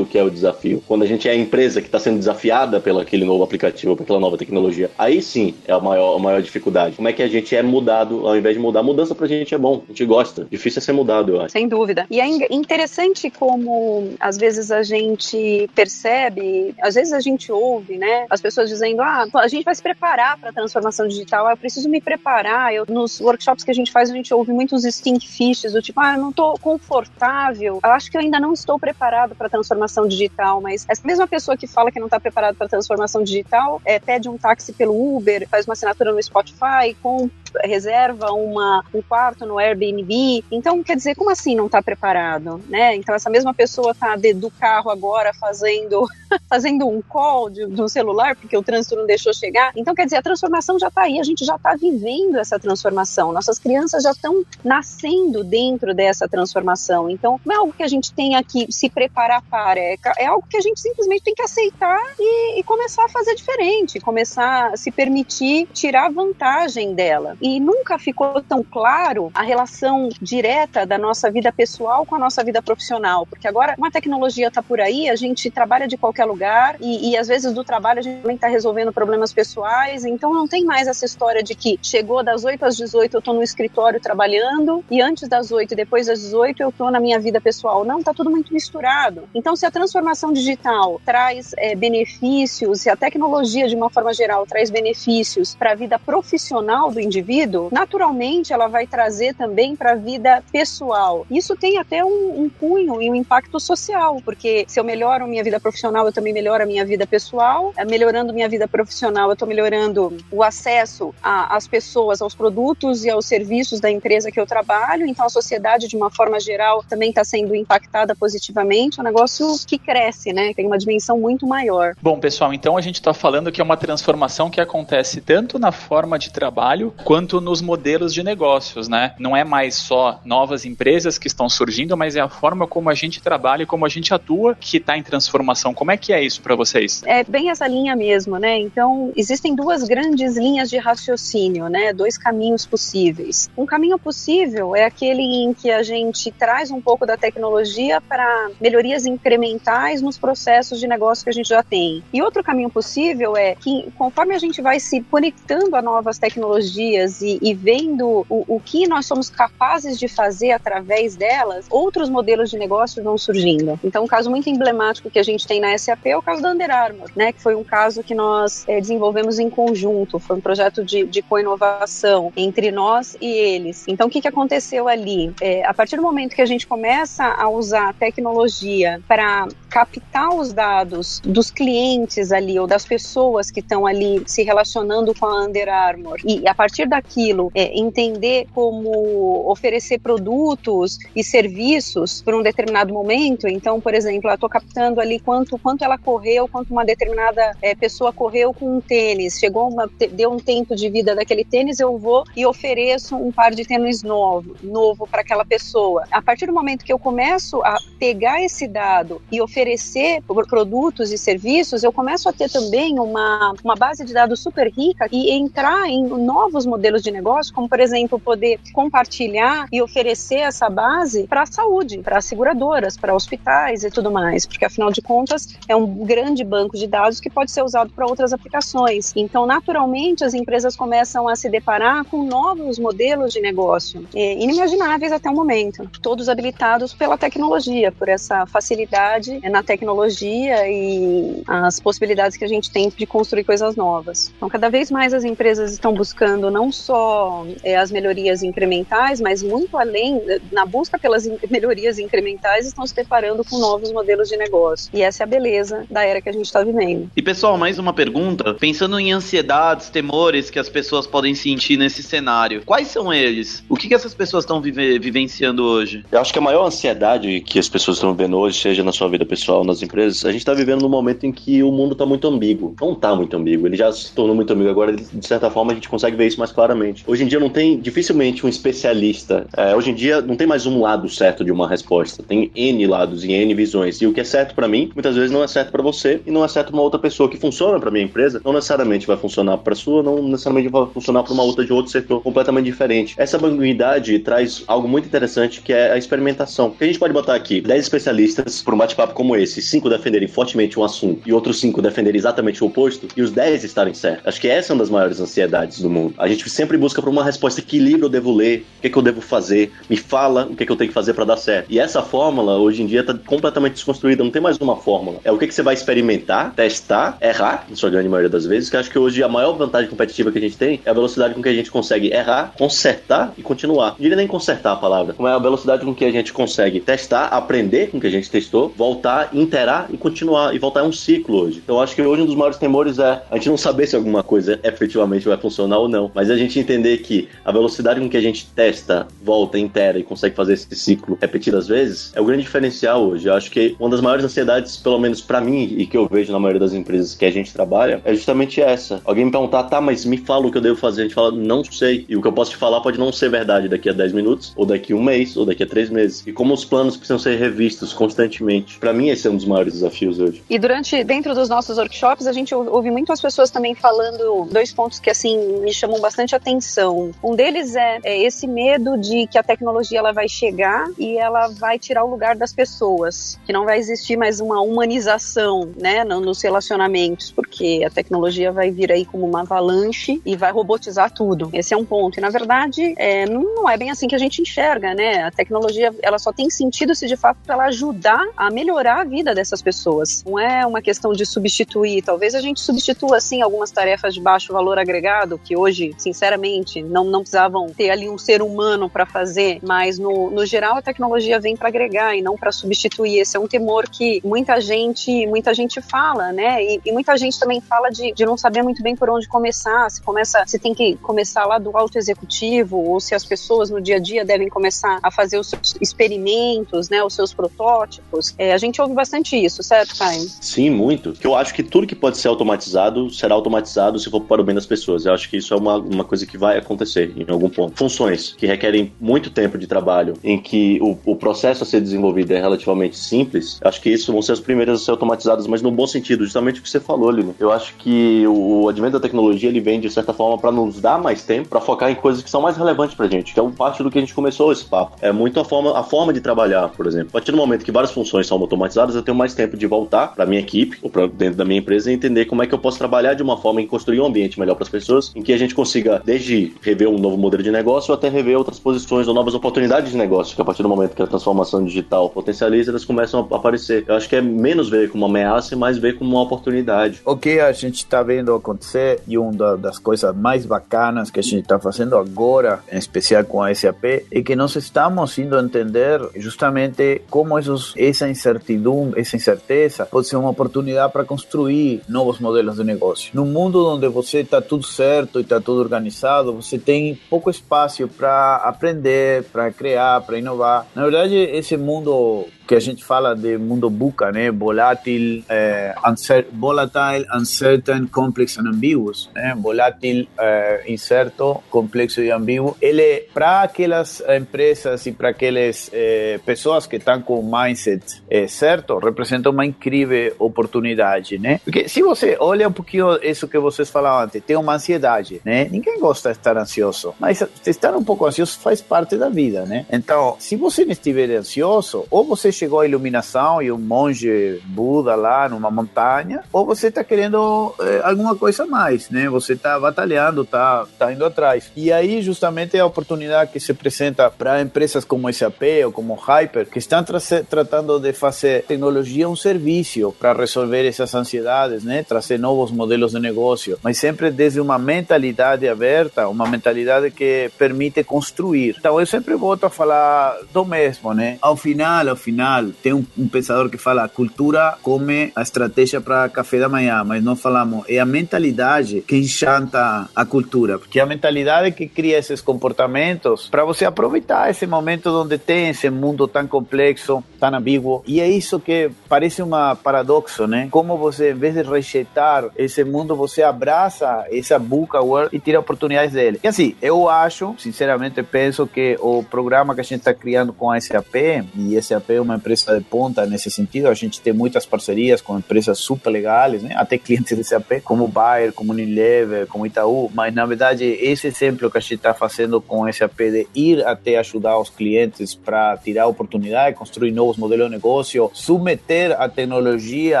que é o desafio, quando a gente é a empresa que está sendo desafiada pelo aquele novo aplicativo, pela nova tecnologia, aí sim é a maior, a maior dificuldade. Como é que a gente é mudado ao invés de mudar? Mudança pra gente é bom, a gente gosta. Difícil é ser mudado, eu acho. Sem dúvida. E é interessante como às vezes a gente percebe, às vezes a gente ouve, né, as pessoas dizendo: ah, a gente vai se preparar para a transformação digital, ah, eu preciso me preparar. Eu, nos workshops que a gente faz, a gente ouve muitos stink fishes, do tipo, ah, eu não estou confortável, eu acho que eu ainda não estou preparado para a transformação digital, mas essa mesma pessoa que fala que não está preparado para transformação digital é, pede um táxi pelo Uber, faz uma assinatura no Spotify, com, reserva uma, um quarto no Airbnb. Então, quer dizer, como assim não está preparado? Né? Então, essa mesma pessoa está do carro agora fazendo, fazendo um call de, de um celular, porque o trânsito não deixou chegar. Então, quer dizer, a transformação já está aí, a gente já está vivendo essa transformação. Nossas crianças já estão nascendo dentro dessa transformação. Então, não é algo que a gente tenha que se preparar para, é, é algo que a gente simplesmente tem que aceitar e, e começar a fazer diferente, começar a se permitir tirar vantagem dela. E nunca ficou tão claro a relação direta da nossa vida pessoal com a nossa vida profissional, porque agora uma tecnologia está por aí, a gente trabalha de qualquer lugar e, e às vezes do trabalho a gente também está resolvendo problemas pessoais, então não tem mais essa história de que chegou das 8 às 18 eu estou no escritório trabalhando e antes das 8 e depois das 18 eu estou na minha vida pessoal. Não, está tudo muito misturado. Então, se a transformação digital traz é, benefícios, se a tecnologia de uma forma geral traz benefícios para a vida profissional do indivíduo, naturalmente ela vai trazer também para a vida pessoal. Isso tem até um, um cunho e um impacto social, porque se eu melhoro minha vida profissional, eu também melhoro a minha vida pessoal. É, melhorando minha vida profissional, eu estou melhorando o acesso às pessoas, aos produtos e aos serviços da empresa que eu trabalho. Então, a sociedade, de uma forma geral, também está sendo impactada positivamente. É um negócio que cresce, né? Tem uma dimensão muito maior. Bom, pessoal, então a gente está falando que é uma transformação que acontece tanto na forma de trabalho quanto nos modelos de negócios, né? Não é mais só novas empresas que estão surgindo, mas é a forma como a gente trabalha e como a gente atua que está em transformação. Como é que é isso para vocês? É bem essa linha mesmo, né? Então, existem duas grandes linhas de raciocínio, né? Dois caminhos possíveis. Um caminho possível é aquele em que a gente traz um pouco da tecnologia para melhorias incrementais nos processos de negócio que a gente já tem. E outro caminho possível é que, conforme a gente vai se conectando a novas tecnologias e, e vendo o, o, que nós somos capazes de fazer através delas, outros modelos de negócio vão surgindo. Então, um caso muito emblemático que a gente tem na SAP é o caso da Under Armour, né, que foi um caso que nós é, desenvolvemos em conjunto, foi um projeto de, de co-inovação entre nós e eles. Então, o que, que aconteceu ali? É, a partir do momento que a gente começa a usar tecnologia para captar os dados dos clientes ali ou das pessoas que estão ali se relacionando com a Under Armour e a partir daquilo é, entender como oferecer produtos e serviços por um determinado momento. Então, por exemplo, eu estou captando ali quanto quanto ela correu, quanto uma determinada é, pessoa correu com um tênis, chegou uma, deu um tempo de vida daquele tênis, eu vou e ofereço um par de tênis novo, novo para aquela pessoa. A partir do momento que eu começo a pegar esse dado e oferecer produtos e serviços, eu começo a ter também uma, uma base de dados super rica e entrar em novos modelos de negócio, como por exemplo, poder compartilhar e oferecer essa base para a saúde, para seguradoras, para hospitais e tudo mais, porque afinal de contas é um grande banco de dados que pode ser usado para outras aplicações. Então, naturalmente, as empresas começam a se deparar com novos modelos de negócio, é, inimagináveis até o momento, todos habilitados pela tecnologia, por essa facilidade na tecnologia e as possibilidades que a gente tem de construir coisas novas. Então, cada vez mais as empresas estão buscando não só é, as melhorias incrementais, mas muito além, na busca pelas melhorias incrementais, estão se deparando com novos modelos de negócio. E essa é a beleza da era que a gente está vivendo. E pessoal, mais uma pergunta. Pensando em ansiedades, temores que as pessoas podem sentir nesse cenário, quais são eles? O que, que essas pessoas estão vive vivenciando hoje? Eu acho que a maior ansiedade que as pessoas estão vivendo hoje, seja na sua vida pessoal, nas empresas, a gente está vivendo num momento em que o mundo está muito ambíguo. Não está muito ambíguo, ele já se tornou muito ambíguo. Agora, de certa forma, a gente consegue ver isso mais claramente. Hoje em dia não tem dificilmente um especialista. É, hoje em dia não tem mais um lado certo de uma resposta. Tem N lados e N visões. E o que é certo para mim, muitas vezes não é certo para você e não é certo para uma outra pessoa que funciona para minha empresa, não necessariamente vai funcionar para sua, não necessariamente vai funcionar para uma outra de outro setor completamente diferente. Essa ambiguidade traz algo muito interessante que é a experimentação. A gente pode botar aqui 10 especialistas por um bate-papo como esse, cinco defenderem fortemente um assunto e outros cinco defenderem exatamente o oposto e os 10 estarem certos. Acho que essa é uma das maiores ansiedades do mundo. A gente sempre busca por uma resposta que livro eu devo ler, o que, é que eu devo fazer, me fala o que, é que eu tenho que fazer para dar certo. E essa fórmula hoje em dia está completamente desconstruída, não tem mais uma fórmula. É o que, que você vai experimentar, testar, errar, na sua grande maioria das vezes, que acho que hoje a maior vantagem competitiva que a gente tem é a velocidade com que a gente consegue errar, consertar e continuar. Não diria nem consertar a palavra, como é a velocidade com que a gente consegue testar, aprender com que a gente testou, voltar, interar e continuar. E voltar é um ciclo hoje. Então acho que hoje um dos maiores temores é a gente não saber se alguma coisa efetivamente vai funcionar ou não, mas a gente entender que a velocidade com que a gente testa, volta, inteira e consegue fazer esse ciclo repetidas vezes é o grande diferencial hoje. Eu acho que uma das maiores ansiedades, pelo menos para mim e que eu vejo na maioria das empresas que a gente trabalha, é justamente essa. Alguém me perguntar, tá, mas me fala o que eu devo fazer. A gente fala, não sei. E o que eu posso te falar pode não ser verdade daqui a 10 minutos, ou daqui a um mês, ou daqui a três meses. E como os planos precisam ser revistos constantemente. Para mim, esse é um dos maiores desafios hoje. E durante, dentro dos nossos workshops, a gente ouve muitas pessoas também falando dois pontos que, assim, me chamam bastante atenção. Um deles é, é esse medo de que a tecnologia ela vai chegar e ela vai tirar o lugar das pessoas, que não vai existir mais uma humanização, né, nos relacionamentos, porque a tecnologia vai vir aí como uma avalanche e vai robotizar tudo. Esse é um ponto. E na verdade, é, não é bem assim que a gente enxerga, né? A tecnologia ela só tem sentido se de fato ela ajudar a melhorar a vida dessas pessoas. Não é uma questão de substituir. Talvez a gente substitua assim algumas tarefas de baixo valor agregado que hoje, sinceramente, não, não precisavam ter ali um ser humano para fazer, mas no, no geral a tecnologia vem para agregar e não para substituir. Esse é um temor que muita gente muita gente fala, né? E, e muita gente também fala de, de não saber muito bem por onde começar. Se começa, se tem que começar lá do alto executivo ou se as pessoas no dia a dia devem começar a fazer os seus experimentos, né? Os seus protótipos. É, a gente ouve bastante isso, certo, Caio? Sim, muito. Eu acho que tudo que pode ser automatizado será automatizado se for para o bem das pessoas. Eu acho que isso é uma, uma coisa que vai acontecer em algum ponto. Funções que requerem muito tempo de trabalho, em que o, o processo a ser desenvolvido é relativamente simples, acho que isso vão ser as primeiras a ser automatizadas, mas no bom sentido, justamente o que você falou, Lino. Eu acho que o advento da tecnologia ele vem de certa forma para nos dar mais tempo para focar em coisas que são mais relevantes pra gente, que é parte do que a gente começou esse papo. É muito a forma, a forma de trabalhar, por exemplo. A partir do momento que várias funções são automatizadas, eu tenho mais tempo de voltar para minha equipe ou para dentro da minha empresa e entender como é que eu posso trabalhar de uma forma em construir um ambiente melhor para as pessoas, em que a gente consiga desde rever um novo modelo de negócio até rever outras posições ou novas oportunidades de negócio, que a partir do momento que a transformação digital potencializa, elas começam a aparecer. Eu acho que é menos ver como uma ameaça e mais ver como uma oportunidade. O que a gente está vendo acontecer e uma das coisas mais bacanas que a gente está fazendo agora, em especial com a SAP, é que nós estamos indo entender justamente como esos, essa incertidumbre, essa incerteza pode ser uma oportunidade para construir novos modelos de negócio. Num mundo onde você está tudo certo e está tudo organizado, você tem pouco espaço para aprender, para criar, para inovar. Na verdade, esse mundo que a gente fala de mundo buca, né? Volátil, é, uncer volatile, uncertain, complex and ambiguous, né? Volátil, é, incerto, complexo e ambíguo. Ele, para aquelas empresas e para aquelas é, pessoas que estão com o mindset é, certo, representa uma incrível oportunidade, né? Porque se você olha um pouquinho isso que vocês falavam antes, tem uma ansiedade, né? Ninguém gosta de estar ansioso, mas estar um pouco ansioso faz parte da vida, né? Então, se você não estiver ansioso, ou você chegou à iluminação e um monge Buda lá numa montanha, ou você está querendo é, alguma coisa a mais, né? Você está batalhando, está tá indo atrás. E aí, justamente, é a oportunidade que se apresenta para empresas como SAP ou como Hyper, que estão tra tratando de fazer tecnologia um serviço para resolver essas ansiedades, né? Trazer novos modelos de negócio, mas sempre desde uma mentalidade aberta, uma mentalidade que permite construir. Então, eu sempre volto a falar do mesmo, né? Ao final, ao final, final, tem um, um pensador que fala: a cultura come a estratégia para café da manhã, mas não falamos, é a mentalidade que enxanta a cultura, porque é a mentalidade que cria esses comportamentos para você aproveitar esse momento onde tem esse mundo tão complexo, tão ambíguo. E é isso que parece um paradoxo, né? Como você, em vez de rejeitar esse mundo, você abraça essa buca world e tira oportunidades dele. E assim, eu acho, sinceramente, penso que o programa que a gente está criando com a SAP, e SAP é uma empresa de ponta nesse sentido. A gente tem muitas parcerias com empresas super legais, né? até clientes de SAP, como Bayer, como Unilever, como Itaú. Mas, na verdade, esse exemplo que a gente está fazendo com o SAP de ir até ajudar os clientes para tirar oportunidade, construir novos modelos de negócio, submeter a tecnologia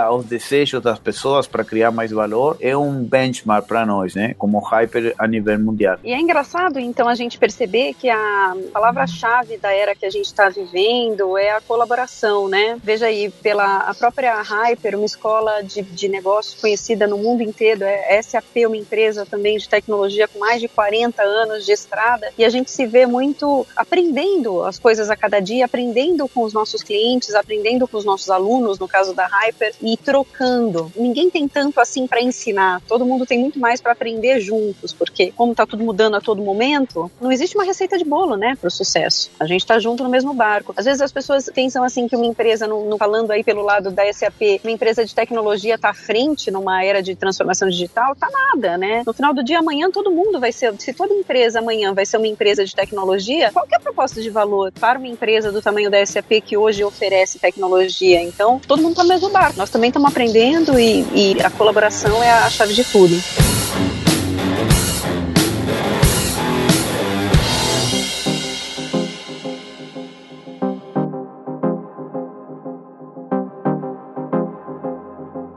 aos desejos das pessoas para criar mais valor, é um benchmark para nós, né? Como Hyper a nível mundial. E é engraçado, então, a gente perceber que a palavra-chave da era que a gente está vivendo é a colaboração né? Veja aí, pela a própria Hyper, uma escola de, de negócios conhecida no mundo inteiro, é SAP, uma empresa também de tecnologia com mais de 40 anos de estrada, e a gente se vê muito aprendendo as coisas a cada dia, aprendendo com os nossos clientes, aprendendo com os nossos alunos, no caso da Hyper, e trocando. Ninguém tem tanto assim para ensinar, todo mundo tem muito mais para aprender juntos, porque como está tudo mudando a todo momento, não existe uma receita de bolo, né, para o sucesso. A gente está junto no mesmo barco. Às vezes as pessoas pensam assim, que uma empresa, no, no, falando aí pelo lado da SAP, uma empresa de tecnologia está à frente numa era de transformação digital, tá nada, né? No final do dia, amanhã todo mundo vai ser, se toda empresa amanhã vai ser uma empresa de tecnologia, qual é a proposta de valor para uma empresa do tamanho da SAP que hoje oferece tecnologia? Então, todo mundo está no mesmo barco. Nós também estamos aprendendo e, e a colaboração é a chave de tudo.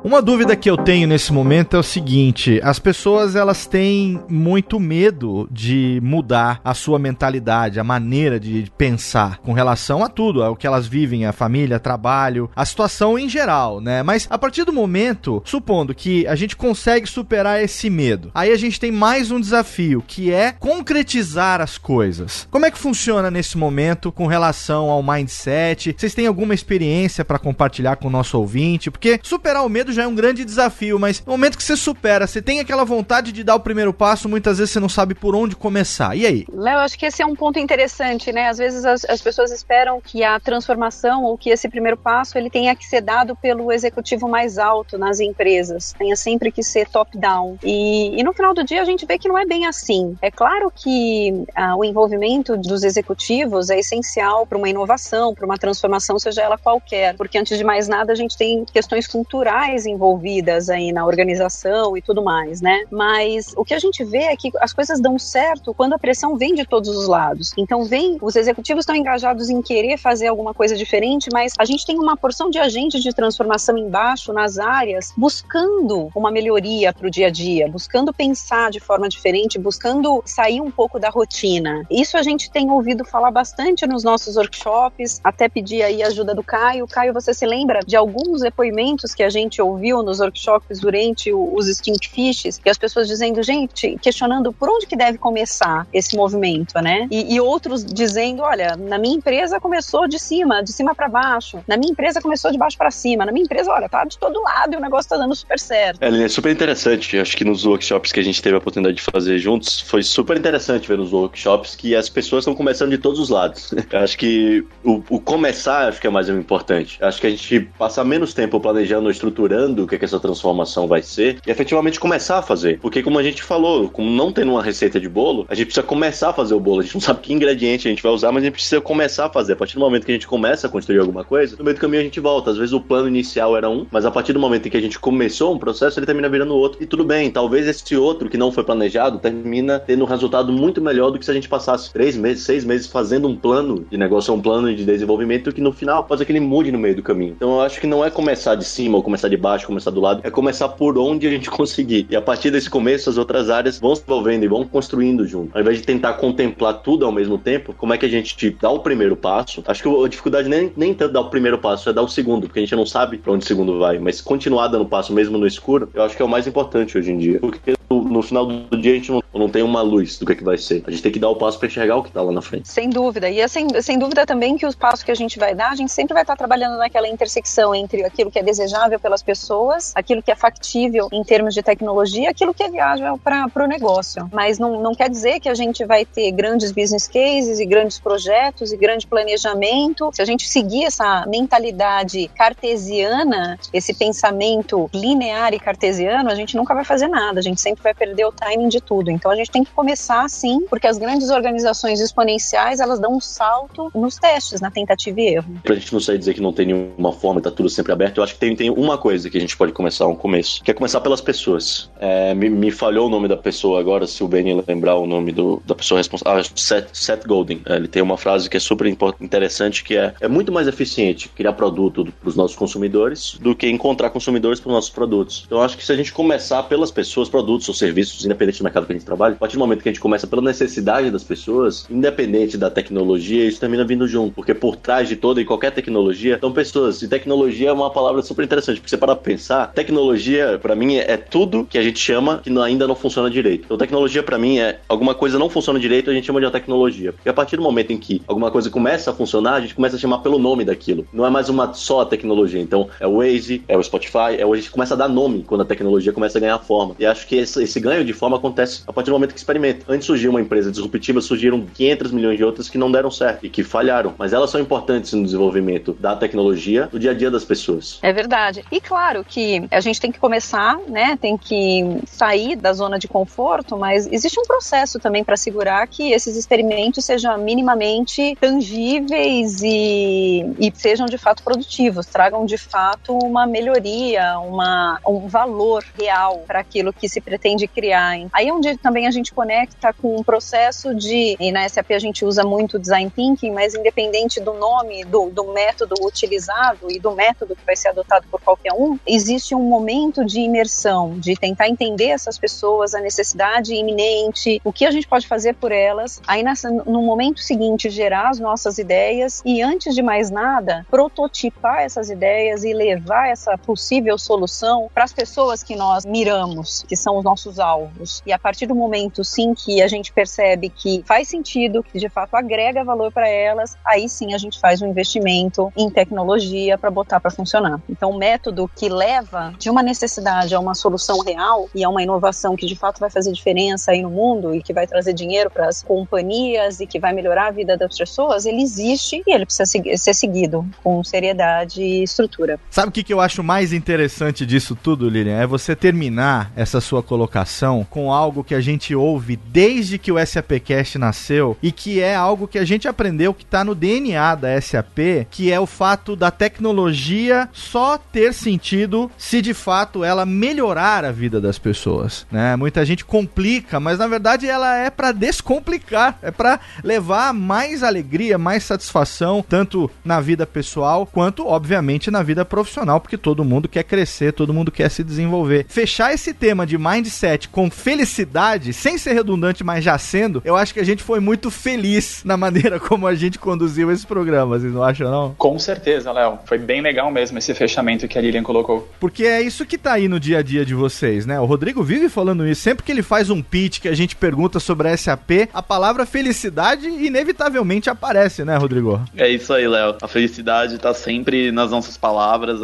Uma dúvida que eu tenho nesse momento é o seguinte: as pessoas elas têm muito medo de mudar a sua mentalidade, a maneira de pensar com relação a tudo, ao que elas vivem, a família, trabalho, a situação em geral, né? Mas a partir do momento, supondo que a gente consegue superar esse medo, aí a gente tem mais um desafio que é concretizar as coisas. Como é que funciona nesse momento com relação ao mindset? Vocês têm alguma experiência para compartilhar com o nosso ouvinte? Porque superar o medo já já é um grande desafio, mas no momento que você supera, você tem aquela vontade de dar o primeiro passo, muitas vezes você não sabe por onde começar. E aí? Léo, acho que esse é um ponto interessante, né? Às vezes as, as pessoas esperam que a transformação ou que esse primeiro passo ele tenha que ser dado pelo executivo mais alto nas empresas, tenha sempre que ser top-down. E, e, no final do dia a gente vê que não é bem assim. É claro que ah, o envolvimento dos executivos é essencial para uma inovação, para uma transformação, seja ela qualquer, porque antes de mais nada a gente tem questões culturais envolvidas aí na organização e tudo mais, né? Mas o que a gente vê é que as coisas dão certo quando a pressão vem de todos os lados. Então vem, os executivos estão engajados em querer fazer alguma coisa diferente, mas a gente tem uma porção de agentes de transformação embaixo nas áreas buscando uma melhoria para o dia a dia, buscando pensar de forma diferente, buscando sair um pouco da rotina. Isso a gente tem ouvido falar bastante nos nossos workshops, até pedir aí a ajuda do Caio. Caio, você se lembra de alguns depoimentos que a gente ouviu nos workshops durante os Stinkfishes, e as pessoas dizendo, gente, questionando por onde que deve começar esse movimento, né? E, e outros dizendo, olha, na minha empresa começou de cima, de cima para baixo. Na minha empresa começou de baixo para cima. Na minha empresa, olha, tá de todo lado e o negócio tá dando super certo. É, é super interessante. Acho que nos workshops que a gente teve a oportunidade de fazer juntos, foi super interessante ver nos workshops que as pessoas estão começando de todos os lados. acho que o, o, começar acho que é mais importante. Acho que a gente passar menos tempo planejando, estruturando o que, é que essa transformação vai ser e efetivamente começar a fazer. Porque como a gente falou, como não tendo uma receita de bolo, a gente precisa começar a fazer o bolo. A gente não sabe que ingrediente a gente vai usar, mas a gente precisa começar a fazer. A partir do momento que a gente começa a construir alguma coisa, no meio do caminho a gente volta. Às vezes o plano inicial era um, mas a partir do momento em que a gente começou um processo, ele termina virando outro. E tudo bem, talvez esse outro que não foi planejado termina tendo um resultado muito melhor do que se a gente passasse três meses, seis meses fazendo um plano de negócio, um plano de desenvolvimento que no final pode ser que ele mude no meio do caminho. Então eu acho que não é começar de cima ou começar de baixo, começar do lado, é começar por onde a gente conseguir. E a partir desse começo, as outras áreas vão se envolvendo e vão construindo junto. Ao invés de tentar contemplar tudo ao mesmo tempo, como é que a gente dá o primeiro passo? Acho que a dificuldade nem, nem tanto dar o primeiro passo, é dar o segundo, porque a gente não sabe para onde o segundo vai, mas continuar dando passo mesmo no escuro, eu acho que é o mais importante hoje em dia. Porque no final do dia a gente não, não tem uma luz do que, é que vai ser. A gente tem que dar o passo para enxergar o que tá lá na frente. Sem dúvida. E é sem, sem dúvida também que os passos que a gente vai dar, a gente sempre vai estar trabalhando naquela intersecção entre aquilo que é desejável pelas pessoas, aquilo que é factível em termos de tecnologia, aquilo que é viável para o negócio. Mas não, não quer dizer que a gente vai ter grandes business cases e grandes projetos e grande planejamento. Se a gente seguir essa mentalidade cartesiana, esse pensamento linear e cartesiano, a gente nunca vai fazer nada. A gente sempre vai perder o timing de tudo. Então a gente tem que começar assim, porque as grandes organizações exponenciais, elas dão um salto nos testes, na tentativa e erro. Pra gente não sair dizer que não tem nenhuma forma, tá tudo sempre aberto, eu acho que tem, tem uma coisa que a gente pode começar um começo, que é começar pelas pessoas. É, me, me, falhou o nome da pessoa agora, se o Benny lembrar o nome do, da pessoa responsável. Ah, Seth, Seth Golden. É, ele tem uma frase que é super interessante, que é, é muito mais eficiente criar produto para os nossos consumidores do que encontrar consumidores para os nossos produtos. Então, eu acho que se a gente começar pelas pessoas, produtos ou serviços, independente do mercado que a gente trabalha, a partir do momento que a gente começa pela necessidade das pessoas, independente da tecnologia, isso termina vindo junto, porque por trás de toda e qualquer tecnologia estão pessoas. E tecnologia é uma palavra super interessante, porque você para pensar, tecnologia para mim é tudo que a gente chama que ainda não funciona direito. Então, tecnologia para mim é alguma coisa não funciona direito, a gente chama de uma tecnologia. Porque a partir do momento em que alguma coisa começa a funcionar, a gente começa a chamar pelo nome daquilo. Não é mais uma só tecnologia. Então, é o Waze, é o Spotify, é o, a gente começa a dar nome quando a tecnologia começa a ganhar forma. E acho que esse, esse ganho de forma acontece a partir do momento que experimenta. Antes surgiu uma empresa disruptiva, surgiram 500 milhões de outras que não deram certo e que falharam. Mas elas são importantes no desenvolvimento da tecnologia, do dia a dia das pessoas. É verdade. E claro que a gente tem que começar, né? Tem que sair da zona de conforto, mas existe um processo também para segurar que esses experimentos sejam minimamente tangíveis e, e sejam de fato produtivos, tragam de fato uma melhoria, uma, um valor real para aquilo que se pretende criar. Aí é onde também a gente conecta com um processo de, e na SAP a gente usa muito design thinking, mas independente do nome, do, do método utilizado e do método que vai ser adotado por qualquer um, existe um momento de imersão, de tentar entender essas pessoas, a necessidade iminente, o que a gente pode fazer por elas, aí nessa, no momento seguinte gerar as nossas ideias e antes de mais nada, prototipar essas ideias e levar essa possível solução para as pessoas que nós miramos, que são os nossos alvos. E a partir do momento sim que a gente percebe que faz sentido, que de fato agrega valor para elas, aí sim a gente faz um investimento em tecnologia para botar para funcionar. Então, o método que leva de uma necessidade a uma solução real e a uma inovação que de fato vai fazer diferença aí no mundo e que vai trazer dinheiro para as companhias e que vai melhorar a vida das pessoas, ele existe e ele precisa ser seguido com seriedade e estrutura. Sabe o que, que eu acho mais interessante disso tudo, Lilian? É você terminar essa sua colocação educação com algo que a gente ouve desde que o SAPcast nasceu e que é algo que a gente aprendeu que está no DNA da SAP, que é o fato da tecnologia só ter sentido se de fato ela melhorar a vida das pessoas, né? Muita gente complica, mas na verdade ela é para descomplicar, é para levar mais alegria, mais satisfação, tanto na vida pessoal quanto obviamente na vida profissional, porque todo mundo quer crescer, todo mundo quer se desenvolver. Fechar esse tema de mindset com felicidade, sem ser redundante, mas já sendo, eu acho que a gente foi muito feliz na maneira como a gente conduziu esse programa, vocês não acham não? Com certeza, Léo. Foi bem legal mesmo esse fechamento que a Lilian colocou. Porque é isso que tá aí no dia a dia de vocês, né? O Rodrigo vive falando isso. Sempre que ele faz um pitch que a gente pergunta sobre a SAP, a palavra felicidade inevitavelmente aparece, né, Rodrigo? É isso aí, Léo. A felicidade tá sempre nas nossas palavras.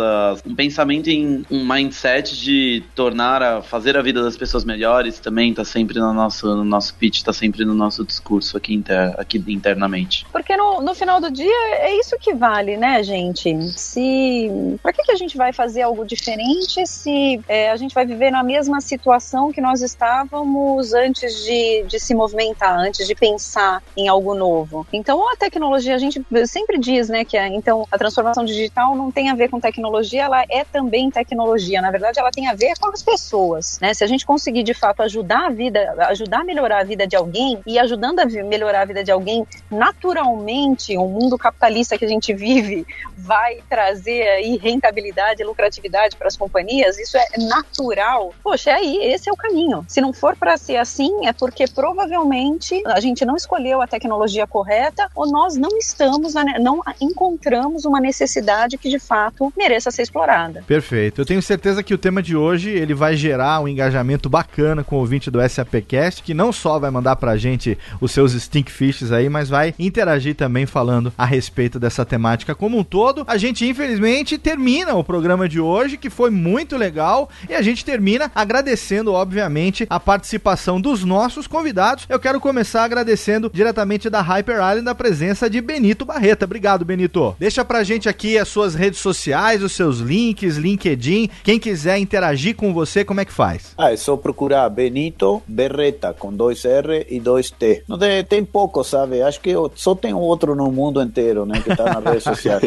Um pensamento em um mindset de tornar a fazer a vida das pessoas melhores também tá sempre no nosso, no nosso pitch, tá sempre no nosso discurso aqui, inter, aqui internamente. Porque no, no final do dia é isso que vale, né, gente? Se. Pra que, que a gente vai fazer algo diferente se é, a gente vai viver na mesma situação que nós estávamos antes de, de se movimentar, antes de pensar em algo novo? Então a tecnologia, a gente sempre diz, né, que a, então a transformação digital não tem a ver com tecnologia, ela é também tecnologia. Na verdade, ela tem a ver com as pessoas, né? Se a gente conseguir de fato ajudar a vida, ajudar a melhorar a vida de alguém e ajudando a melhorar a vida de alguém, naturalmente, o mundo capitalista que a gente vive vai trazer aí rentabilidade, lucratividade para as companhias, isso é natural. Poxa, é aí, esse é o caminho. Se não for para ser assim, é porque provavelmente a gente não escolheu a tecnologia correta ou nós não estamos, não encontramos uma necessidade que de fato mereça ser explorada. Perfeito. Eu tenho certeza que o tema de hoje ele vai gerar um engajamento bacana com o ouvinte do SAPcast, que não só vai mandar pra gente os seus stinkfishes aí, mas vai interagir também falando a respeito dessa temática como um todo. A gente infelizmente termina o programa de hoje, que foi muito legal, e a gente termina agradecendo obviamente a participação dos nossos convidados. Eu quero começar agradecendo diretamente da Hyper Island a presença de Benito Barreta. Obrigado, Benito. Deixa pra gente aqui as suas redes sociais, os seus links, LinkedIn. Quem quiser interagir com você, como é que faz? Ah, é só procurar Benito Berreta com dois R e dois T. Não tem, tem pouco, sabe? Acho que eu, só tem outro no mundo inteiro, né, que tá nas redes sociais.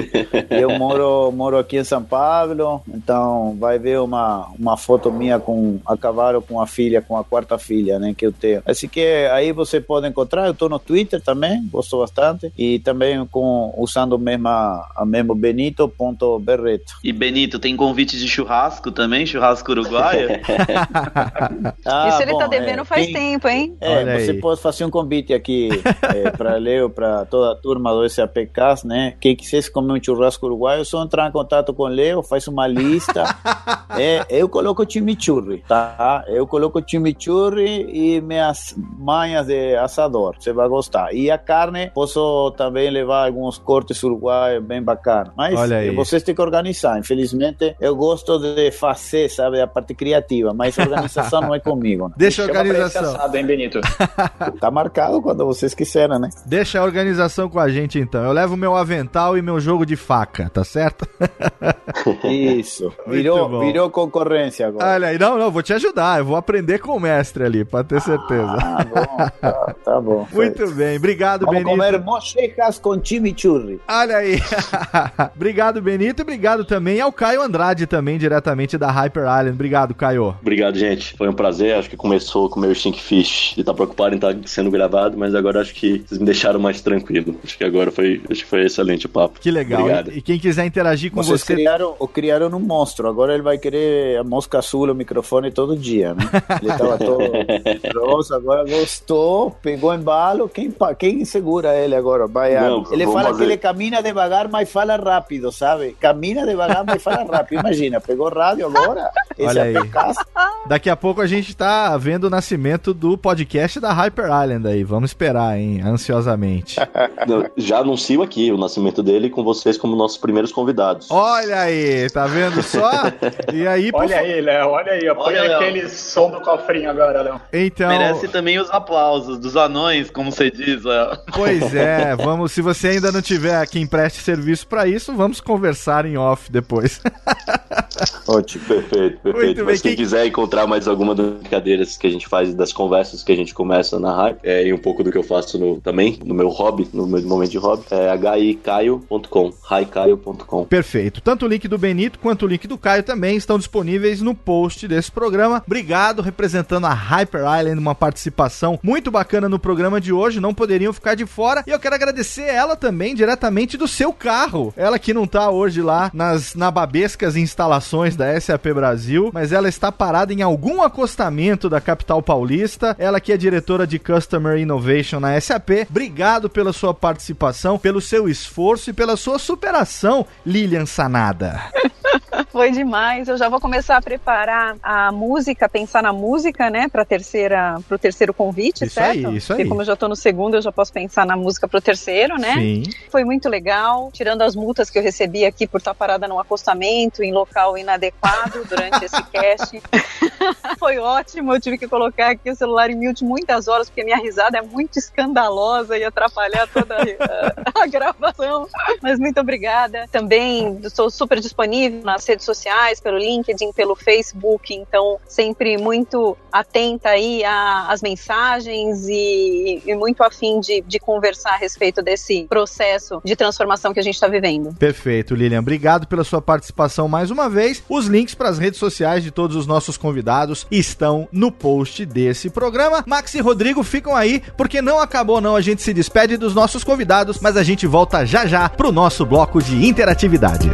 eu moro, moro aqui em São Paulo, então vai ver uma, uma foto minha com a cavalo com a filha, com a quarta filha, né, que eu tenho. Assim que aí você pode encontrar, eu tô no Twitter também, gosto bastante, e também com usando o mesmo, a mesmo benito.berreto. E Benito, tem convite de churrasco também, churrasco uruguaio? ah, Isso ele tá bom, tá devendo é, faz tem, tempo, hein? É, Olha você aí. pode fazer um convite aqui é, para Leo, para toda a turma do SAPCAS, né? Quem quisesse comer um churrasco uruguaio, só entrar em contato com o Leo, faz uma lista. é, eu coloco chimichurri, tá? Eu coloco chimichurri e minhas manhas de assador, você vai gostar. E a carne, posso também levar alguns cortes uruguaios bem bacanas. Mas vocês têm que organizar. Infelizmente, eu gosto de fazer, sabe, a parte criativa, mas a organização não é comigo. Né? Deixa a organização. Assado, hein, Benito? tá marcado quando vocês quiserem, né? Deixa a organização com a gente, então. Eu levo meu avental e meu jogo de faca, tá certo? Isso. Virou, virou concorrência agora. Olha aí, não, não, vou te ajudar. Eu vou aprender com o mestre ali, pra ter certeza. Ah, bom, tá, tá bom. Muito bem, obrigado, Vamos Benito. comer mochecas com chimichurri. Olha aí. obrigado, Benito, e obrigado também ao Caio Andrade, também, diretamente da Hyper Island. Obrigado, Caio. Obrigado, gente. Foi um prazer. Acho que começou com o meu Stinkfish de estar preocupado em estar sendo gravado, mas agora acho que vocês me deixaram mais tranquilo. Acho que agora foi, acho que foi excelente o papo. Que legal. Obrigado. E, e quem quiser interagir com Vocês você. Criaram, o criaram um monstro. Agora ele vai querer a mosca azul, o microfone todo dia, né? Ele tava todo rosa, agora gostou, pegou embalo. Quem, quem segura ele agora? Vai Não, ele fala fazer. que ele camina devagar, mas fala rápido, sabe? Camina devagar, mas fala rápido. Imagina, pegou rádio agora. Olha aí. Daqui a pouco a gente tá vendo o nascimento do podcast da Hyper Island aí. Vamos esperar, hein? Ansiosamente. Já anuncio aqui o nascimento dele com vocês como nossos primeiros convidados. Olha aí, tá vendo só? E aí, Olha por... aí, Léo, olha aí. Põe aquele som do cofrinho agora, Léo. Então... Merece também os aplausos dos anões, como você diz, Léo. Pois é, vamos, se você ainda não tiver quem preste serviço para isso, vamos conversar em off depois. Ótimo, perfeito, perfeito. Mas quem quiser encontrar mais alguma das brincadeiras que a gente faz, das conversas que a gente começa na hype, é, e um pouco do que eu faço no, também, no meu hobby, no meu momento de hobby, é hicaio.com, hicaio.com. Perfeito. Tanto o link do Benito quanto o link do Caio também estão disponíveis no post desse programa. Obrigado, representando a Hyper Island, uma participação muito bacana no programa de hoje, não poderiam ficar de fora. E eu quero agradecer ela também, diretamente do seu carro. Ela que não tá hoje lá nas nababescas instalações da SAP Brasil, mas ela está parada em algum acostamento da capital paulista. Ela que é diretora de Customer Innovation na SAP. Obrigado pela sua participação, pelo seu esforço e pela sua superação, Lilian Sanada. Foi demais. Eu já vou começar a preparar a música, pensar na música, né, para terceira, pro terceiro convite, isso certo? Aí, isso aí. Porque como eu já tô no segundo, eu já posso pensar na música pro terceiro, né? Sim. Foi muito legal, tirando as multas que eu recebi aqui por estar parada num acostamento em local inadequado durante esse cast. Foi ótimo. Eu tive que colocar aqui o celular em mute muitas horas porque minha risada é muito escandalosa e atrapalhar toda a, a gravação. Mas muito obrigada. Também estou super disponível nas redes sociais, pelo LinkedIn, pelo Facebook, então sempre muito atenta aí às mensagens e, e, muito afim de, de conversar a respeito desse processo de transformação que a gente está vivendo. Perfeito, Lilian. Obrigado pela sua participação mais uma vez. Os links para as redes sociais de todos os nossos convidados estão no post desse programa. Max e Rodrigo ficam aí, porque não acabou não. A gente se despede dos nossos convidados, mas a gente volta já já para o nosso bloco de interatividade.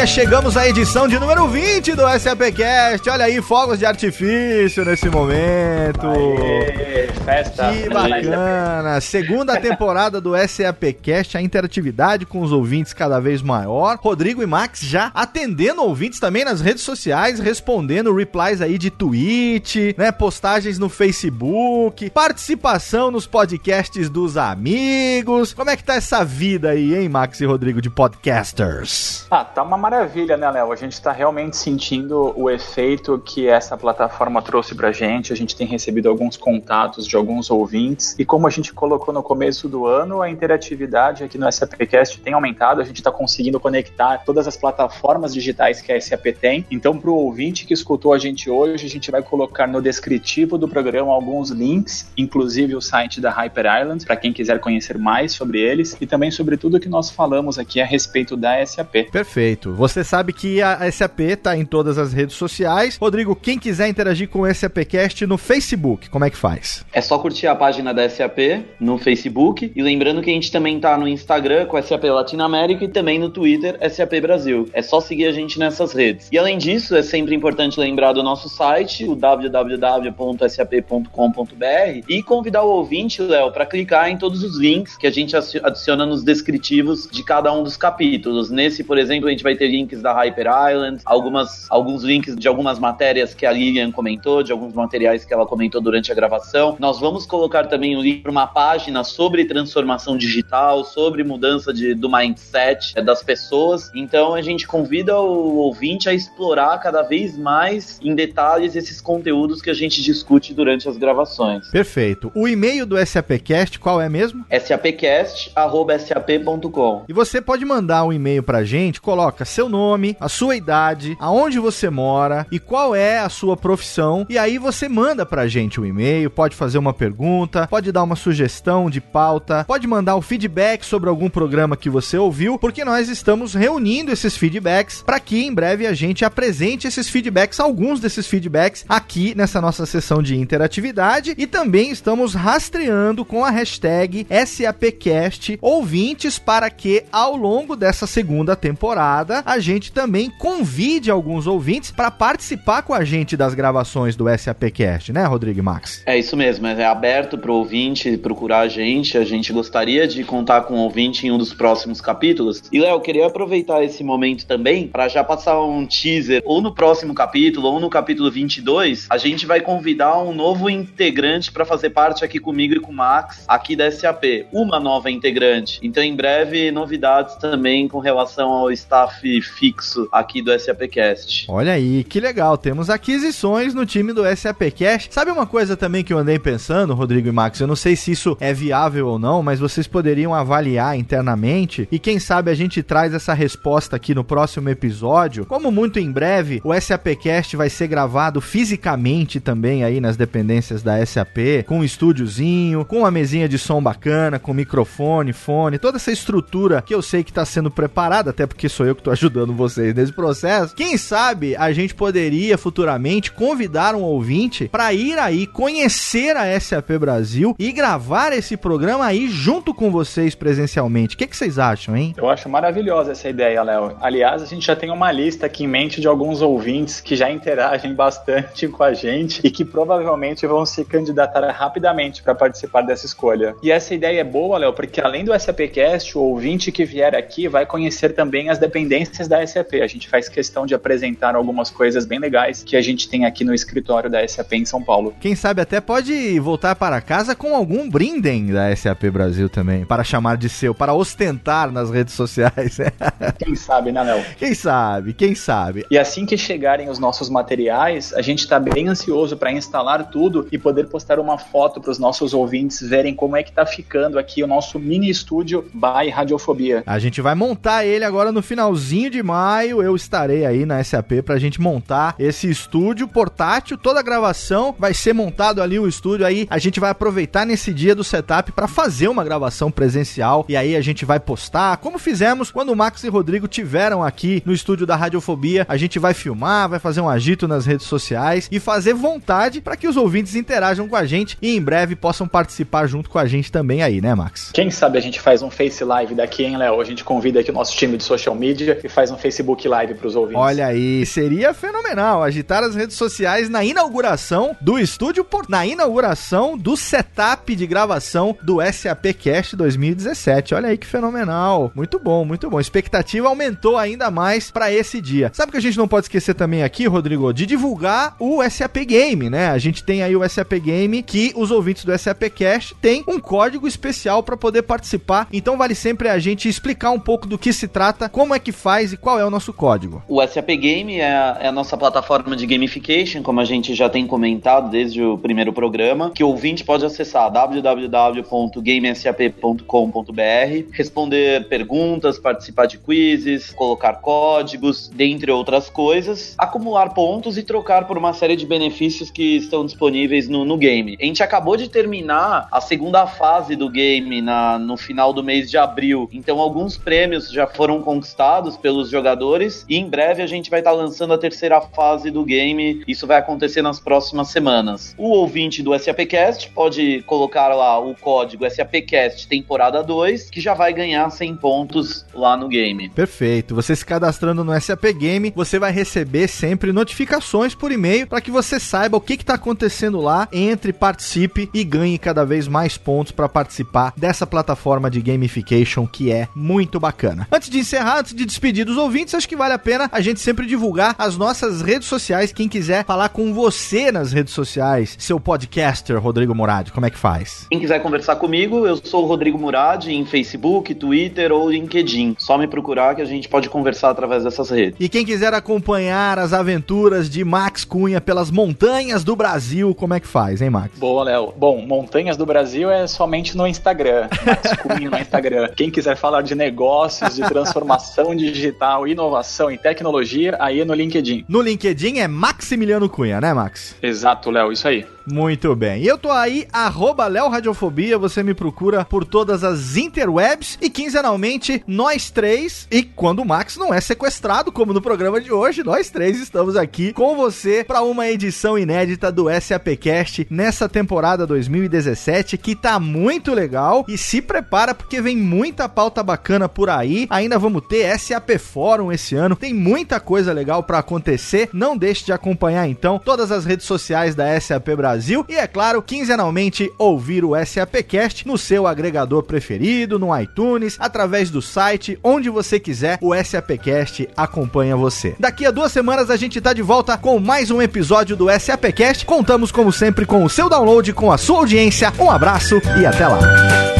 Cunha, chegamos à edição de número 20 do SAPcast. Olha aí, fogos de artifício nesse momento. Aê, festa. Que bacana. Segunda temporada do SAPcast, a interatividade com os ouvintes cada vez maior. Rodrigo e Max já atendendo ouvintes também nas redes sociais, respondendo replies aí de tweet, né, postagens no Facebook, participação nos podcasts dos amigos. Como é que tá essa vida aí, hein, Max e Rodrigo de podcasters? Ah, tá uma maravilha, né, Léo? A gente está realmente sentindo o efeito que essa plataforma trouxe pra gente. A gente tem recebido alguns contatos de alguns ouvintes. E como a gente colocou no começo do ano, a interatividade aqui no SAPcast tem aumentado. A gente está conseguindo conectar todas as plataformas digitais que a SAP tem. Então, para o ouvinte que escutou a gente hoje, a gente vai colocar no descritivo do programa alguns links, inclusive o site da Hyper Island, para quem quiser conhecer mais sobre eles e também sobre tudo que nós falamos aqui a respeito da SAP. Perfeito. Você sabe que a SAP está em todas as redes sociais. Rodrigo, quem quiser interagir com o SAPcast no Facebook, como é que faz? É só curtir a página da SAP no Facebook. E lembrando que a gente também tá no Instagram com SAP Latinoamérica e também no Twitter SAP Brasil. É só seguir a gente nessas redes. E além disso, é sempre importante lembrar do nosso site, o www.sap.com.br, e convidar o ouvinte, Léo, para clicar em todos os links que a gente adiciona nos descritivos de cada um dos capítulos. Nesse, por exemplo, a gente vai ter links da Hyper Island, algumas, alguns links de algumas matérias que a Lilian comentou, de alguns materiais que ela comentou durante a gravação. Nós vamos colocar também um link para uma página sobre transformação digital, sobre mudança de, do mindset é, das pessoas. Então a gente convida o ouvinte a explorar cada vez mais em detalhes esses conteúdos que a gente discute durante as gravações. Perfeito. O e-mail do SAPcast qual é mesmo? sapcast@sap.com. E você pode mandar um e-mail pra gente, coloca coloca seu nome, a sua idade, aonde você mora e qual é a sua profissão. E aí você manda pra gente um e-mail, pode fazer uma pergunta, pode dar uma sugestão de pauta, pode mandar um feedback sobre algum programa que você ouviu, porque nós estamos reunindo esses feedbacks para que em breve a gente apresente esses feedbacks, alguns desses feedbacks aqui nessa nossa sessão de interatividade e também estamos rastreando com a hashtag SAPcast ouvintes para que ao longo dessa segunda temporada, a gente também convide alguns ouvintes para participar com a gente das gravações do SAPcast, né, Rodrigo Max? É isso mesmo, é aberto para o ouvinte procurar a gente. A gente gostaria de contar com o ouvinte em um dos próximos capítulos. E, Léo, queria aproveitar esse momento também para já passar um teaser, ou no próximo capítulo, ou no capítulo 22, a gente vai convidar um novo integrante para fazer parte aqui comigo e com o Max, aqui da SAP. Uma nova integrante. Então, em breve, novidades também com relação ao staff fixo aqui do SAPcast. Olha aí, que legal. Temos aquisições no time do SAPcast. Sabe uma coisa também que eu andei pensando, Rodrigo e Max? Eu não sei se isso é viável ou não, mas vocês poderiam avaliar internamente e quem sabe a gente traz essa resposta aqui no próximo episódio. Como muito em breve o SAPcast vai ser gravado fisicamente também aí nas dependências da SAP, com um estúdiozinho, com uma mesinha de som bacana, com microfone, fone, toda essa estrutura que eu sei que está sendo preparada, até porque sou eu que estou ajudando vocês nesse processo. Quem sabe a gente poderia futuramente convidar um ouvinte para ir aí conhecer a SAP Brasil e gravar esse programa aí junto com vocês presencialmente. O que, que vocês acham, hein? Eu acho maravilhosa essa ideia, Léo. Aliás, a gente já tem uma lista aqui em mente de alguns ouvintes que já interagem bastante com a gente e que provavelmente vão se candidatar rapidamente para participar dessa escolha. E essa ideia é boa, Léo, porque além do SAPcast, o ouvinte que vier aqui vai conhecer também as dependências da SAP. A gente faz questão de apresentar algumas coisas bem legais que a gente tem aqui no escritório da SAP em São Paulo. Quem sabe até pode voltar para casa com algum brindem da SAP Brasil também, para chamar de seu, para ostentar nas redes sociais. Quem sabe, né, Léo? Quem sabe, quem sabe. E assim que chegarem os nossos materiais, a gente está bem ansioso para instalar tudo e poder postar uma foto para os nossos ouvintes verem como é que tá ficando aqui o nosso mini estúdio by Radiofobia. A gente vai montar ele agora no finalzinho de maio. Eu estarei aí na SAP pra gente montar esse estúdio portátil. Toda a gravação vai ser montado ali o estúdio. Aí a gente vai aproveitar nesse dia do setup para fazer uma gravação presencial. E aí a gente vai postar, como fizemos quando o Max e Rodrigo tiveram aqui no estúdio da Radiofobia. A gente vai filmar, vai fazer um agito nas redes sociais e fazer vontade para que os ouvintes interajam com a gente e em breve possam participar junto com a gente também aí, né, Max? Quem sabe a gente faz um Face Live daqui, hein, Léo? A gente convida aqui o nosso time de social media e faz um Facebook Live para os ouvintes. Olha aí, seria fenomenal agitar as redes sociais na inauguração do estúdio, por... na inauguração do setup de gravação do SAP Cast 2017. Olha aí que fenomenal. Muito bom, muito bom. A expectativa aumentou ainda mais para esse dia. Sabe o que a gente não pode esquecer também aqui, Rodrigo? De divulgar o SAP Game, né? A gente tem aí o SAP Game que os ouvintes do SAP Cast têm um código especial para poder participar. Então vale sempre a gente explicar um pouco do que se trata, como é que faz e qual é o nosso código. O SAP Game é a, é a nossa plataforma de gamification, como a gente já tem comentado desde o primeiro programa, que o ouvinte pode acessar www.gamesap.com.br, responder perguntas, participar de quizzes, colocar códigos, dentre outras coisas, acumular pontos e trocar por uma série de benefícios que estão disponíveis no, no game. A gente acabou de terminar a segunda fase do game na, no final do mês de abril, então alguns prêmios já foram conquistados pelos jogadores e em breve a gente vai estar tá lançando a terceira fase do game. Isso vai acontecer nas próximas semanas. O ouvinte do SAPcast pode colocar lá o código SAPcast temporada 2, que já vai ganhar 100 pontos lá no game. Perfeito. Você se cadastrando no SAP Game, você vai receber sempre notificações por e-mail para que você saiba o que está acontecendo lá, entre, participe e ganhe cada vez mais pontos para participar dessa plataforma de gamification que é muito bacana. Antes de encerrar, antes de despedir dos ouvintes, acho que vale a pena a gente sempre divulgar as nossas redes sociais. Quem quiser falar com você nas redes sociais, seu podcaster Rodrigo Murad, como é que faz? Quem quiser conversar comigo, eu sou o Rodrigo Murad em Facebook, Twitter ou LinkedIn. Só me procurar que a gente pode conversar através dessas redes. E quem quiser acompanhar as aventuras de Max Cunha pelas montanhas do Brasil, como é que faz, hein, Max? Boa, Léo. Bom, Montanhas do Brasil é somente no Instagram. Max Cunha no Instagram. Quem quiser falar de negócios, de transformação digital, inovação e tecnologia, aí no LinkedIn. No LinkedIn é Maximiliano Cunha, né, Max? Exato, Léo, isso aí. Muito bem. E eu tô aí, arroba Léo Radiofobia, você me procura por todas as interwebs e quinzenalmente nós três, e quando o Max não é sequestrado, como no programa de hoje, nós três estamos aqui com você para uma edição inédita do SAPcast nessa temporada 2017 que tá muito legal e se prepara porque vem muita pauta bacana por aí. Ainda vamos ter SAP Fórum esse ano, tem muita coisa legal para acontecer. Não deixe de acompanhar então todas as redes sociais da SAP Brasil Brasil e, é claro, quinzenalmente ouvir o SAPcast no seu agregador preferido, no iTunes, através do site, onde você quiser, o SAPcast acompanha você. Daqui a duas semanas a gente tá de volta com mais um episódio do SAPcast. Contamos, como sempre, com o seu download, com a sua audiência. Um abraço e até lá.